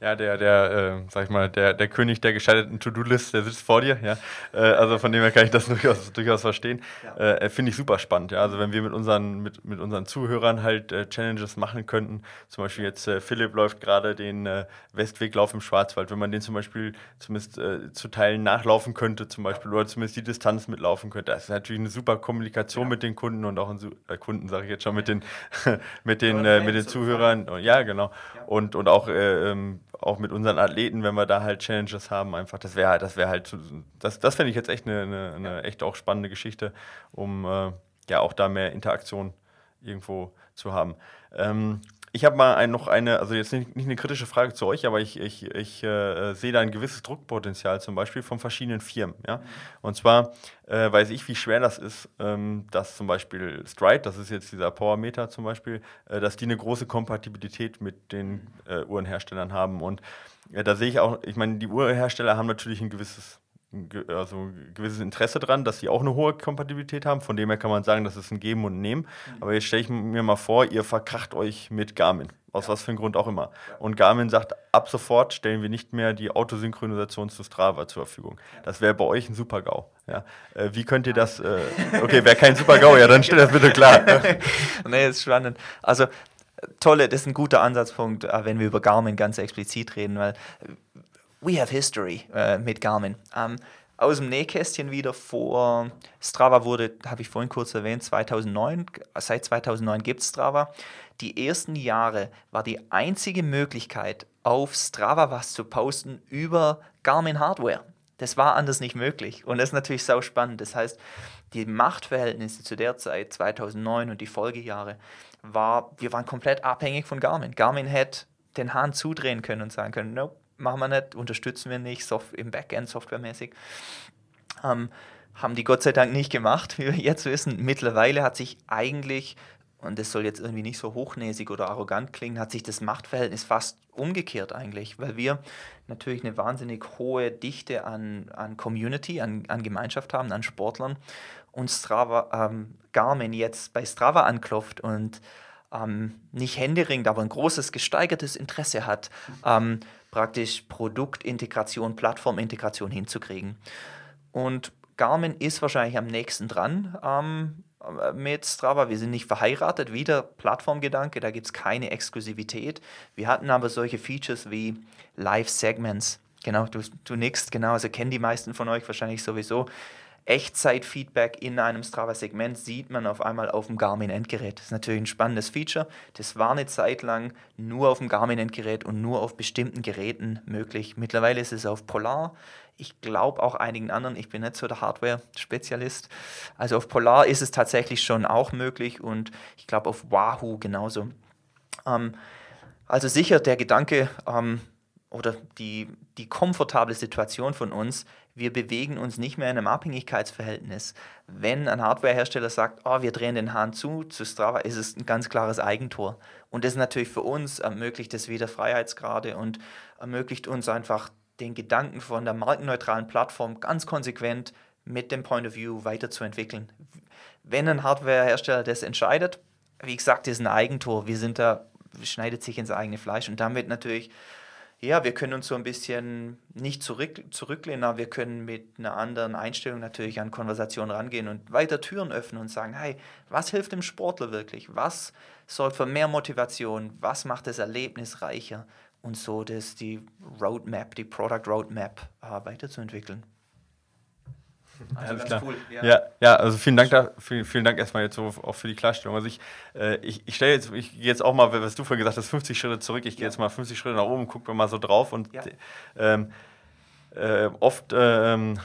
Ja, der, der, äh, sag ich mal, der, der König der gescheiterten To-Do-List, der sitzt vor dir, ja. Äh, also von dem her kann ich das durchaus, durchaus verstehen. Ja. Äh, Finde ich super spannend, ja. Also wenn wir mit unseren, mit, mit unseren Zuhörern halt äh, Challenges machen könnten, zum Beispiel jetzt äh, Philipp läuft gerade den äh, Westweglauf im Schwarzwald, wenn man den zum Beispiel zumindest zu Teilen nachlaufen könnte, zum Beispiel, oder zumindest die Distanz mitlaufen könnte, das ist natürlich eine super Kommunikation ja. mit den Kunden und auch ein Kunden, sage ich jetzt schon, mit den, mit den, mit den Zuhörern. Ja, genau. Und, und auch ähm, auch mit unseren Athleten, wenn wir da halt Challenges haben, einfach, das wäre halt, das wäre halt, das, das fände ich jetzt echt eine, eine, eine, echt auch spannende Geschichte, um äh, ja auch da mehr Interaktion irgendwo zu haben. Ähm, ich habe mal ein, noch eine, also jetzt nicht, nicht, eine kritische Frage zu euch, aber ich, ich, ich äh, sehe da ein gewisses Druckpotenzial zum Beispiel von verschiedenen Firmen. Ja? Und zwar äh, weiß ich, wie schwer das ist, ähm, dass zum Beispiel Stride, das ist jetzt dieser Powermeter zum Beispiel, äh, dass die eine große Kompatibilität mit den äh, Uhrenherstellern haben. Und äh, da sehe ich auch, ich meine, die Uhrenhersteller haben natürlich ein gewisses also ein gewisses Interesse dran, dass sie auch eine hohe Kompatibilität haben. Von dem her kann man sagen, das ist ein Geben und Nehmen. Mhm. Aber jetzt stelle ich mir mal vor, ihr verkracht euch mit Garmin. Aus ja. was für einem Grund auch immer. Ja. Und Garmin sagt, ab sofort stellen wir nicht mehr die Autosynchronisation zu Strava zur Verfügung. Das wäre bei euch ein Super-GAU. Ja. Äh, wie könnt ihr das? Äh, okay, wäre kein Super-GAU, ja, dann stellt das bitte klar. nee, ist spannend. Also, tolle, das ist ein guter Ansatzpunkt, äh, wenn wir über Garmin ganz explizit reden, weil we have history äh, mit Garmin. Ähm, aus dem Nähkästchen wieder vor Strava wurde, habe ich vorhin kurz erwähnt, 2009, seit 2009 gibt es Strava. Die ersten Jahre war die einzige Möglichkeit, auf Strava was zu posten über Garmin Hardware. Das war anders nicht möglich. Und das ist natürlich sau spannend. Das heißt, die Machtverhältnisse zu der Zeit, 2009 und die Folgejahre, war, wir waren komplett abhängig von Garmin. Garmin hätte den Hahn zudrehen können und sagen können, nope, machen wir nicht, unterstützen wir nicht, Soft im Backend softwaremäßig. Ähm, haben die Gott sei Dank nicht gemacht, wie wir jetzt wissen. Mittlerweile hat sich eigentlich, und das soll jetzt irgendwie nicht so hochnäsig oder arrogant klingen, hat sich das Machtverhältnis fast umgekehrt eigentlich, weil wir natürlich eine wahnsinnig hohe Dichte an, an Community, an, an Gemeinschaft haben, an Sportlern und Strava, ähm, Garmin jetzt bei Strava anklopft und ähm, nicht händeringend, aber ein großes gesteigertes Interesse hat, ähm, praktisch Produktintegration, Plattformintegration hinzukriegen. Und Garmin ist wahrscheinlich am nächsten dran ähm, mit Strava. Wir sind nicht verheiratet, wieder Plattformgedanke, da gibt es keine Exklusivität. Wir hatten aber solche Features wie Live-Segments. Genau, du, du nickst, genau, also kennen die meisten von euch wahrscheinlich sowieso. Echtzeit-Feedback in einem Strava-Segment sieht man auf einmal auf dem Garmin-Endgerät. Das ist natürlich ein spannendes Feature. Das war eine Zeit lang nur auf dem Garmin-Endgerät und nur auf bestimmten Geräten möglich. Mittlerweile ist es auf Polar. Ich glaube auch einigen anderen. Ich bin nicht so der Hardware-Spezialist. Also auf Polar ist es tatsächlich schon auch möglich und ich glaube auf Wahoo genauso. Ähm, also sicher der Gedanke, ähm, oder die, die komfortable Situation von uns, wir bewegen uns nicht mehr in einem Abhängigkeitsverhältnis. Wenn ein Hardwarehersteller sagt, oh, wir drehen den Hahn zu, zu Strava, ist es ein ganz klares Eigentor. Und das natürlich für uns ermöglicht es wieder Freiheitsgrade und ermöglicht uns einfach den Gedanken von der markenneutralen Plattform ganz konsequent mit dem Point of View weiterzuentwickeln. Wenn ein Hardwarehersteller das entscheidet, wie gesagt, ist ein Eigentor. Wir sind da, schneidet sich ins eigene Fleisch und damit natürlich ja, wir können uns so ein bisschen nicht zurück, zurücklehnen, aber wir können mit einer anderen Einstellung natürlich an Konversationen rangehen und weiter Türen öffnen und sagen, hey, was hilft dem Sportler wirklich? Was sorgt für mehr Motivation? Was macht das Erlebnis reicher? Und so das die Roadmap, die Product Roadmap äh, weiterzuentwickeln. Also Alles klar. Cool, ja. ja. Ja, also vielen Dank, da, vielen, vielen Dank erstmal jetzt so auch für die Klarstellung. Also ich, äh, ich, ich stelle jetzt, ich gehe jetzt auch mal, was du vorhin gesagt hast, 50 Schritte zurück. Ich gehe ja. jetzt mal 50 Schritte nach oben, gucken wir mal so drauf und ja. ähm, äh, oft ähm, äh,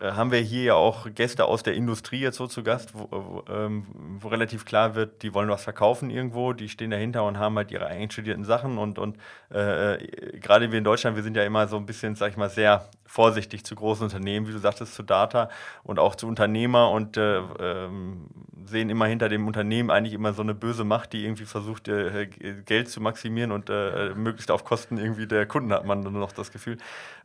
haben wir hier ja auch Gäste aus der Industrie jetzt so zu Gast, wo, wo, ähm, wo, relativ klar wird, die wollen was verkaufen irgendwo, die stehen dahinter und haben halt ihre einstudierten Sachen und, und äh, äh, gerade wir in Deutschland, wir sind ja immer so ein bisschen, sag ich mal, sehr vorsichtig zu großen Unternehmen, wie du sagtest, zu Data und auch zu Unternehmer und äh, ähm, sehen immer hinter dem Unternehmen eigentlich immer so eine böse Macht, die irgendwie versucht, äh, Geld zu maximieren und äh, möglichst auf Kosten irgendwie der Kunden hat man nur noch das Gefühl.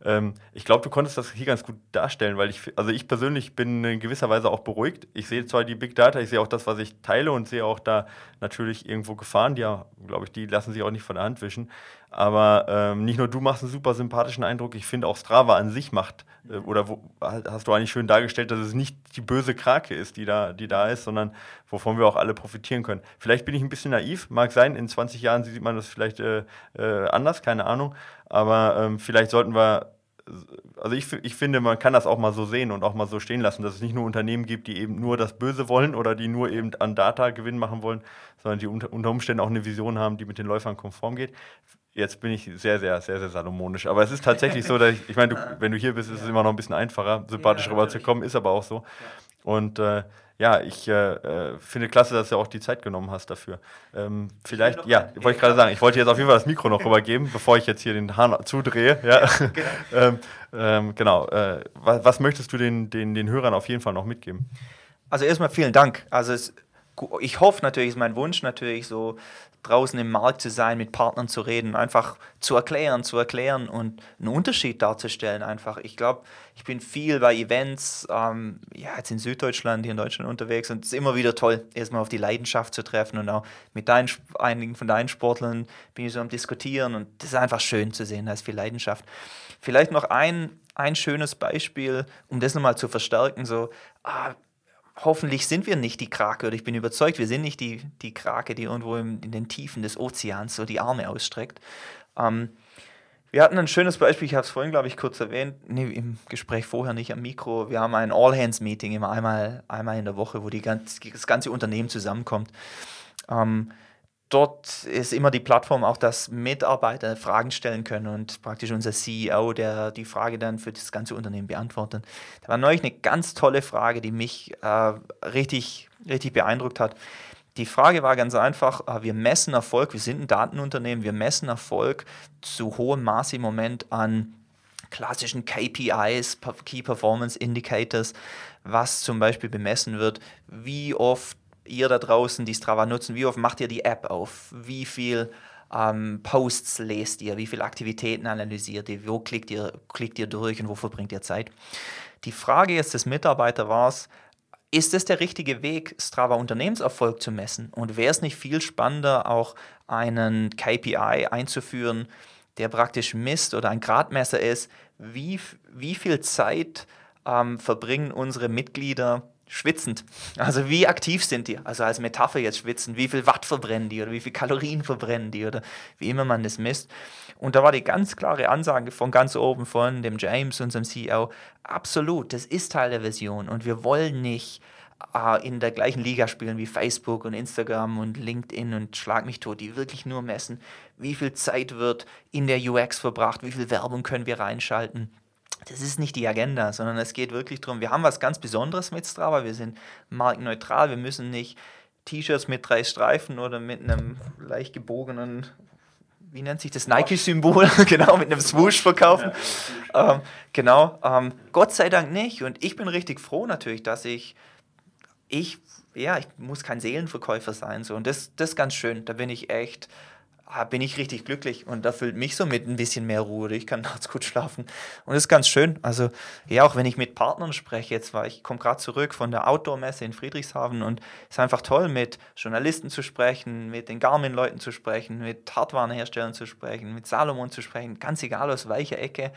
Ähm, ich glaube, du konntest das hier ganz gut darstellen, weil ich, also ich persönlich bin in gewisser Weise auch beruhigt. Ich sehe zwar die Big Data, ich sehe auch das, was ich teile und sehe auch da natürlich irgendwo Gefahren, die ja, glaube ich, die lassen sich auch nicht von der Hand wischen. Aber ähm, nicht nur du machst einen super sympathischen Eindruck, ich finde auch Strava an sich macht, äh, oder wo, hast du eigentlich schön dargestellt, dass es nicht die böse Krake ist, die da, die da ist, sondern wovon wir auch alle profitieren können. Vielleicht bin ich ein bisschen naiv, mag sein, in 20 Jahren sieht man das vielleicht äh, äh, anders, keine Ahnung. Aber ähm, vielleicht sollten wir also ich, ich finde, man kann das auch mal so sehen und auch mal so stehen lassen, dass es nicht nur Unternehmen gibt, die eben nur das Böse wollen oder die nur eben an Data Gewinn machen wollen, sondern die unter, unter Umständen auch eine Vision haben, die mit den Läufern konform geht. Jetzt bin ich sehr, sehr, sehr, sehr salomonisch. Aber es ist tatsächlich so, dass ich, ich meine, du, wenn du hier bist, ist es immer noch ein bisschen einfacher, sympathisch ja, rüberzukommen, ist aber auch so. Und äh, ja, ich äh, äh, finde klasse, dass du auch die Zeit genommen hast dafür. Ähm, vielleicht, ja, wollte ich gerade sagen, ich wollte jetzt auf jeden Fall das Mikro noch rübergeben, bevor ich jetzt hier den Hahn zudrehe. Ja, ja genau. ähm, ähm, genau. Äh, was, was, möchtest du den, den, den Hörern auf jeden Fall noch mitgeben? Also erstmal vielen Dank. Also es, ich hoffe natürlich, ist mein Wunsch natürlich so, draußen im Markt zu sein, mit Partnern zu reden, einfach zu erklären, zu erklären und einen Unterschied darzustellen einfach. Ich glaube, ich bin viel bei Events, ähm, ja, jetzt in Süddeutschland, hier in Deutschland unterwegs und es ist immer wieder toll, erstmal auf die Leidenschaft zu treffen und auch mit deinen, einigen von deinen Sportlern bin ich so am Diskutieren und das ist einfach schön zu sehen, da ist viel Leidenschaft. Vielleicht noch ein, ein schönes Beispiel, um das nochmal zu verstärken, so, ah, hoffentlich sind wir nicht die Krake, oder ich bin überzeugt, wir sind nicht die, die Krake, die irgendwo im, in den Tiefen des Ozeans so die Arme ausstreckt. Ähm, wir hatten ein schönes Beispiel, ich habe es vorhin, glaube ich, kurz erwähnt, nee, im Gespräch vorher nicht am Mikro. Wir haben ein All-Hands-Meeting immer einmal, einmal in der Woche, wo die ganz, das ganze Unternehmen zusammenkommt. Ähm, dort ist immer die Plattform auch, dass Mitarbeiter Fragen stellen können und praktisch unser CEO, der die Frage dann für das ganze Unternehmen beantwortet. Da war neulich eine ganz tolle Frage, die mich äh, richtig, richtig beeindruckt hat. Die Frage war ganz einfach, äh, wir messen Erfolg, wir sind ein Datenunternehmen, wir messen Erfolg zu hohem Maße im Moment an klassischen KPIs, Key Performance Indicators, was zum Beispiel bemessen wird, wie oft ihr da draußen, die Strava nutzen, wie oft macht ihr die App auf? Wie viel ähm, Posts lest ihr? Wie viele Aktivitäten analysiert ihr? Wo klickt ihr, klickt ihr durch und wo verbringt ihr Zeit? Die Frage jetzt des Mitarbeiters war es, ist es der richtige Weg, Strava Unternehmenserfolg zu messen? Und wäre es nicht viel spannender, auch einen KPI einzuführen, der praktisch misst oder ein Gradmesser ist, wie, wie viel Zeit ähm, verbringen unsere Mitglieder schwitzend. Also wie aktiv sind die? Also als Metapher jetzt schwitzen, wie viel Watt verbrennen die oder wie viel Kalorien verbrennen die oder wie immer man das misst. Und da war die ganz klare Ansage von ganz oben von dem James, unserem CEO, absolut, das ist Teil der Version und wir wollen nicht äh, in der gleichen Liga spielen wie Facebook und Instagram und LinkedIn und Schlag mich tot, die wirklich nur messen, wie viel Zeit wird in der UX verbracht, wie viel Werbung können wir reinschalten das ist nicht die Agenda, sondern es geht wirklich darum, wir haben was ganz Besonderes mit Strava, wir sind markenneutral, wir müssen nicht T-Shirts mit drei Streifen oder mit einem leicht gebogenen, wie nennt sich das, Nike-Symbol, genau, mit einem Swoosh verkaufen. Ähm, genau, ähm, Gott sei Dank nicht. Und ich bin richtig froh natürlich, dass ich, ich, ja, ich muss kein Seelenverkäufer sein so. Und das, das ist ganz schön, da bin ich echt bin ich richtig glücklich und da füllt mich so mit ein bisschen mehr Ruhe. Ich kann nachts gut schlafen und das ist ganz schön. Also ja, auch wenn ich mit Partnern spreche, jetzt war ich komme gerade zurück von der Outdoor-Messe in Friedrichshafen und es ist einfach toll, mit Journalisten zu sprechen, mit den Garmin-Leuten zu sprechen, mit Hardwarenherstellern zu sprechen, mit Salomon zu sprechen, ganz egal aus welcher Ecke.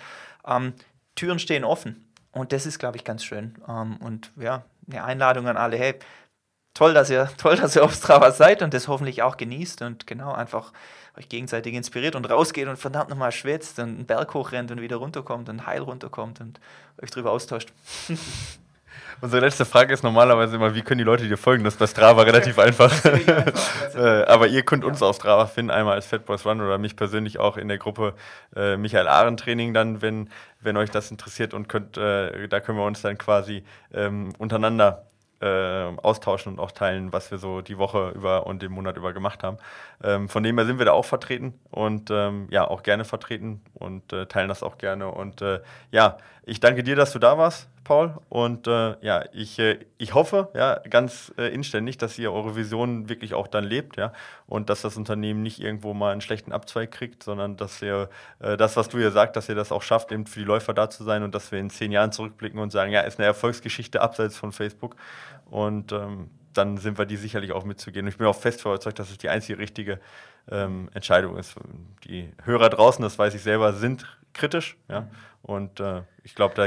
Ähm, Türen stehen offen und das ist, glaube ich, ganz schön. Ähm, und ja, eine Einladung an alle, hey, toll, dass ihr, toll, dass ihr auf Strava seid und das hoffentlich auch genießt und genau einfach euch gegenseitig inspiriert und rausgeht und verdammt nochmal schwitzt und einen Berg hochrennt und wieder runterkommt und heil runterkommt und euch drüber austauscht. Unsere letzte Frage ist normalerweise immer, wie können die Leute dir folgen? Das ist bei Strava relativ einfach. Äh, aber ihr könnt uns auf Strava finden, einmal als Fat Boys Run oder mich persönlich auch in der Gruppe äh, Michael Ahren Training dann, wenn, wenn euch das interessiert und könnt, äh, da können wir uns dann quasi ähm, untereinander äh, austauschen und auch teilen, was wir so die Woche über und den Monat über gemacht haben. Ähm, von dem her sind wir da auch vertreten und ähm, ja, auch gerne vertreten und äh, teilen das auch gerne. Und äh, ja, ich danke dir, dass du da warst, Paul. Und äh, ja, ich, äh, ich hoffe ja ganz äh, inständig, dass ihr eure Vision wirklich auch dann lebt, ja, und dass das Unternehmen nicht irgendwo mal einen schlechten Abzweig kriegt, sondern dass ihr das, was du hier sagst, dass ihr das auch schafft, eben für die Läufer da zu sein und dass wir in zehn Jahren zurückblicken und sagen, ja, ist eine Erfolgsgeschichte abseits von Facebook. Und ähm, dann sind wir die sicherlich auch mitzugehen. Und ich bin auch fest überzeugt, dass es die einzige richtige ähm, Entscheidung ist. Die Hörer draußen, das weiß ich selber, sind kritisch. Ja? Und äh, ich glaube, da,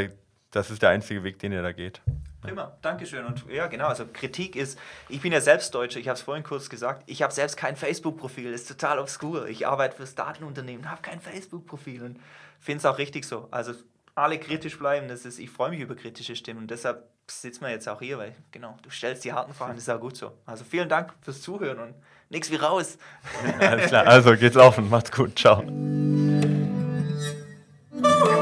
das ist der einzige Weg, den ihr da geht. Prima, Dankeschön. Und ja, genau, also Kritik ist, ich bin ja selbst Deutscher, ich habe es vorhin kurz gesagt, ich habe selbst kein Facebook-Profil, ist total obskur. Ich arbeite fürs Datenunternehmen, habe kein Facebook-Profil und finde es auch richtig so. Also alle kritisch bleiben. Das ist, ich freue mich über kritische Stimmen und deshalb sitzen wir jetzt auch hier, weil genau, du stellst die harten Fragen, das ist auch gut so. Also vielen Dank fürs Zuhören und nichts wie raus. Alles klar, also geht's laufen, macht's gut, ciao.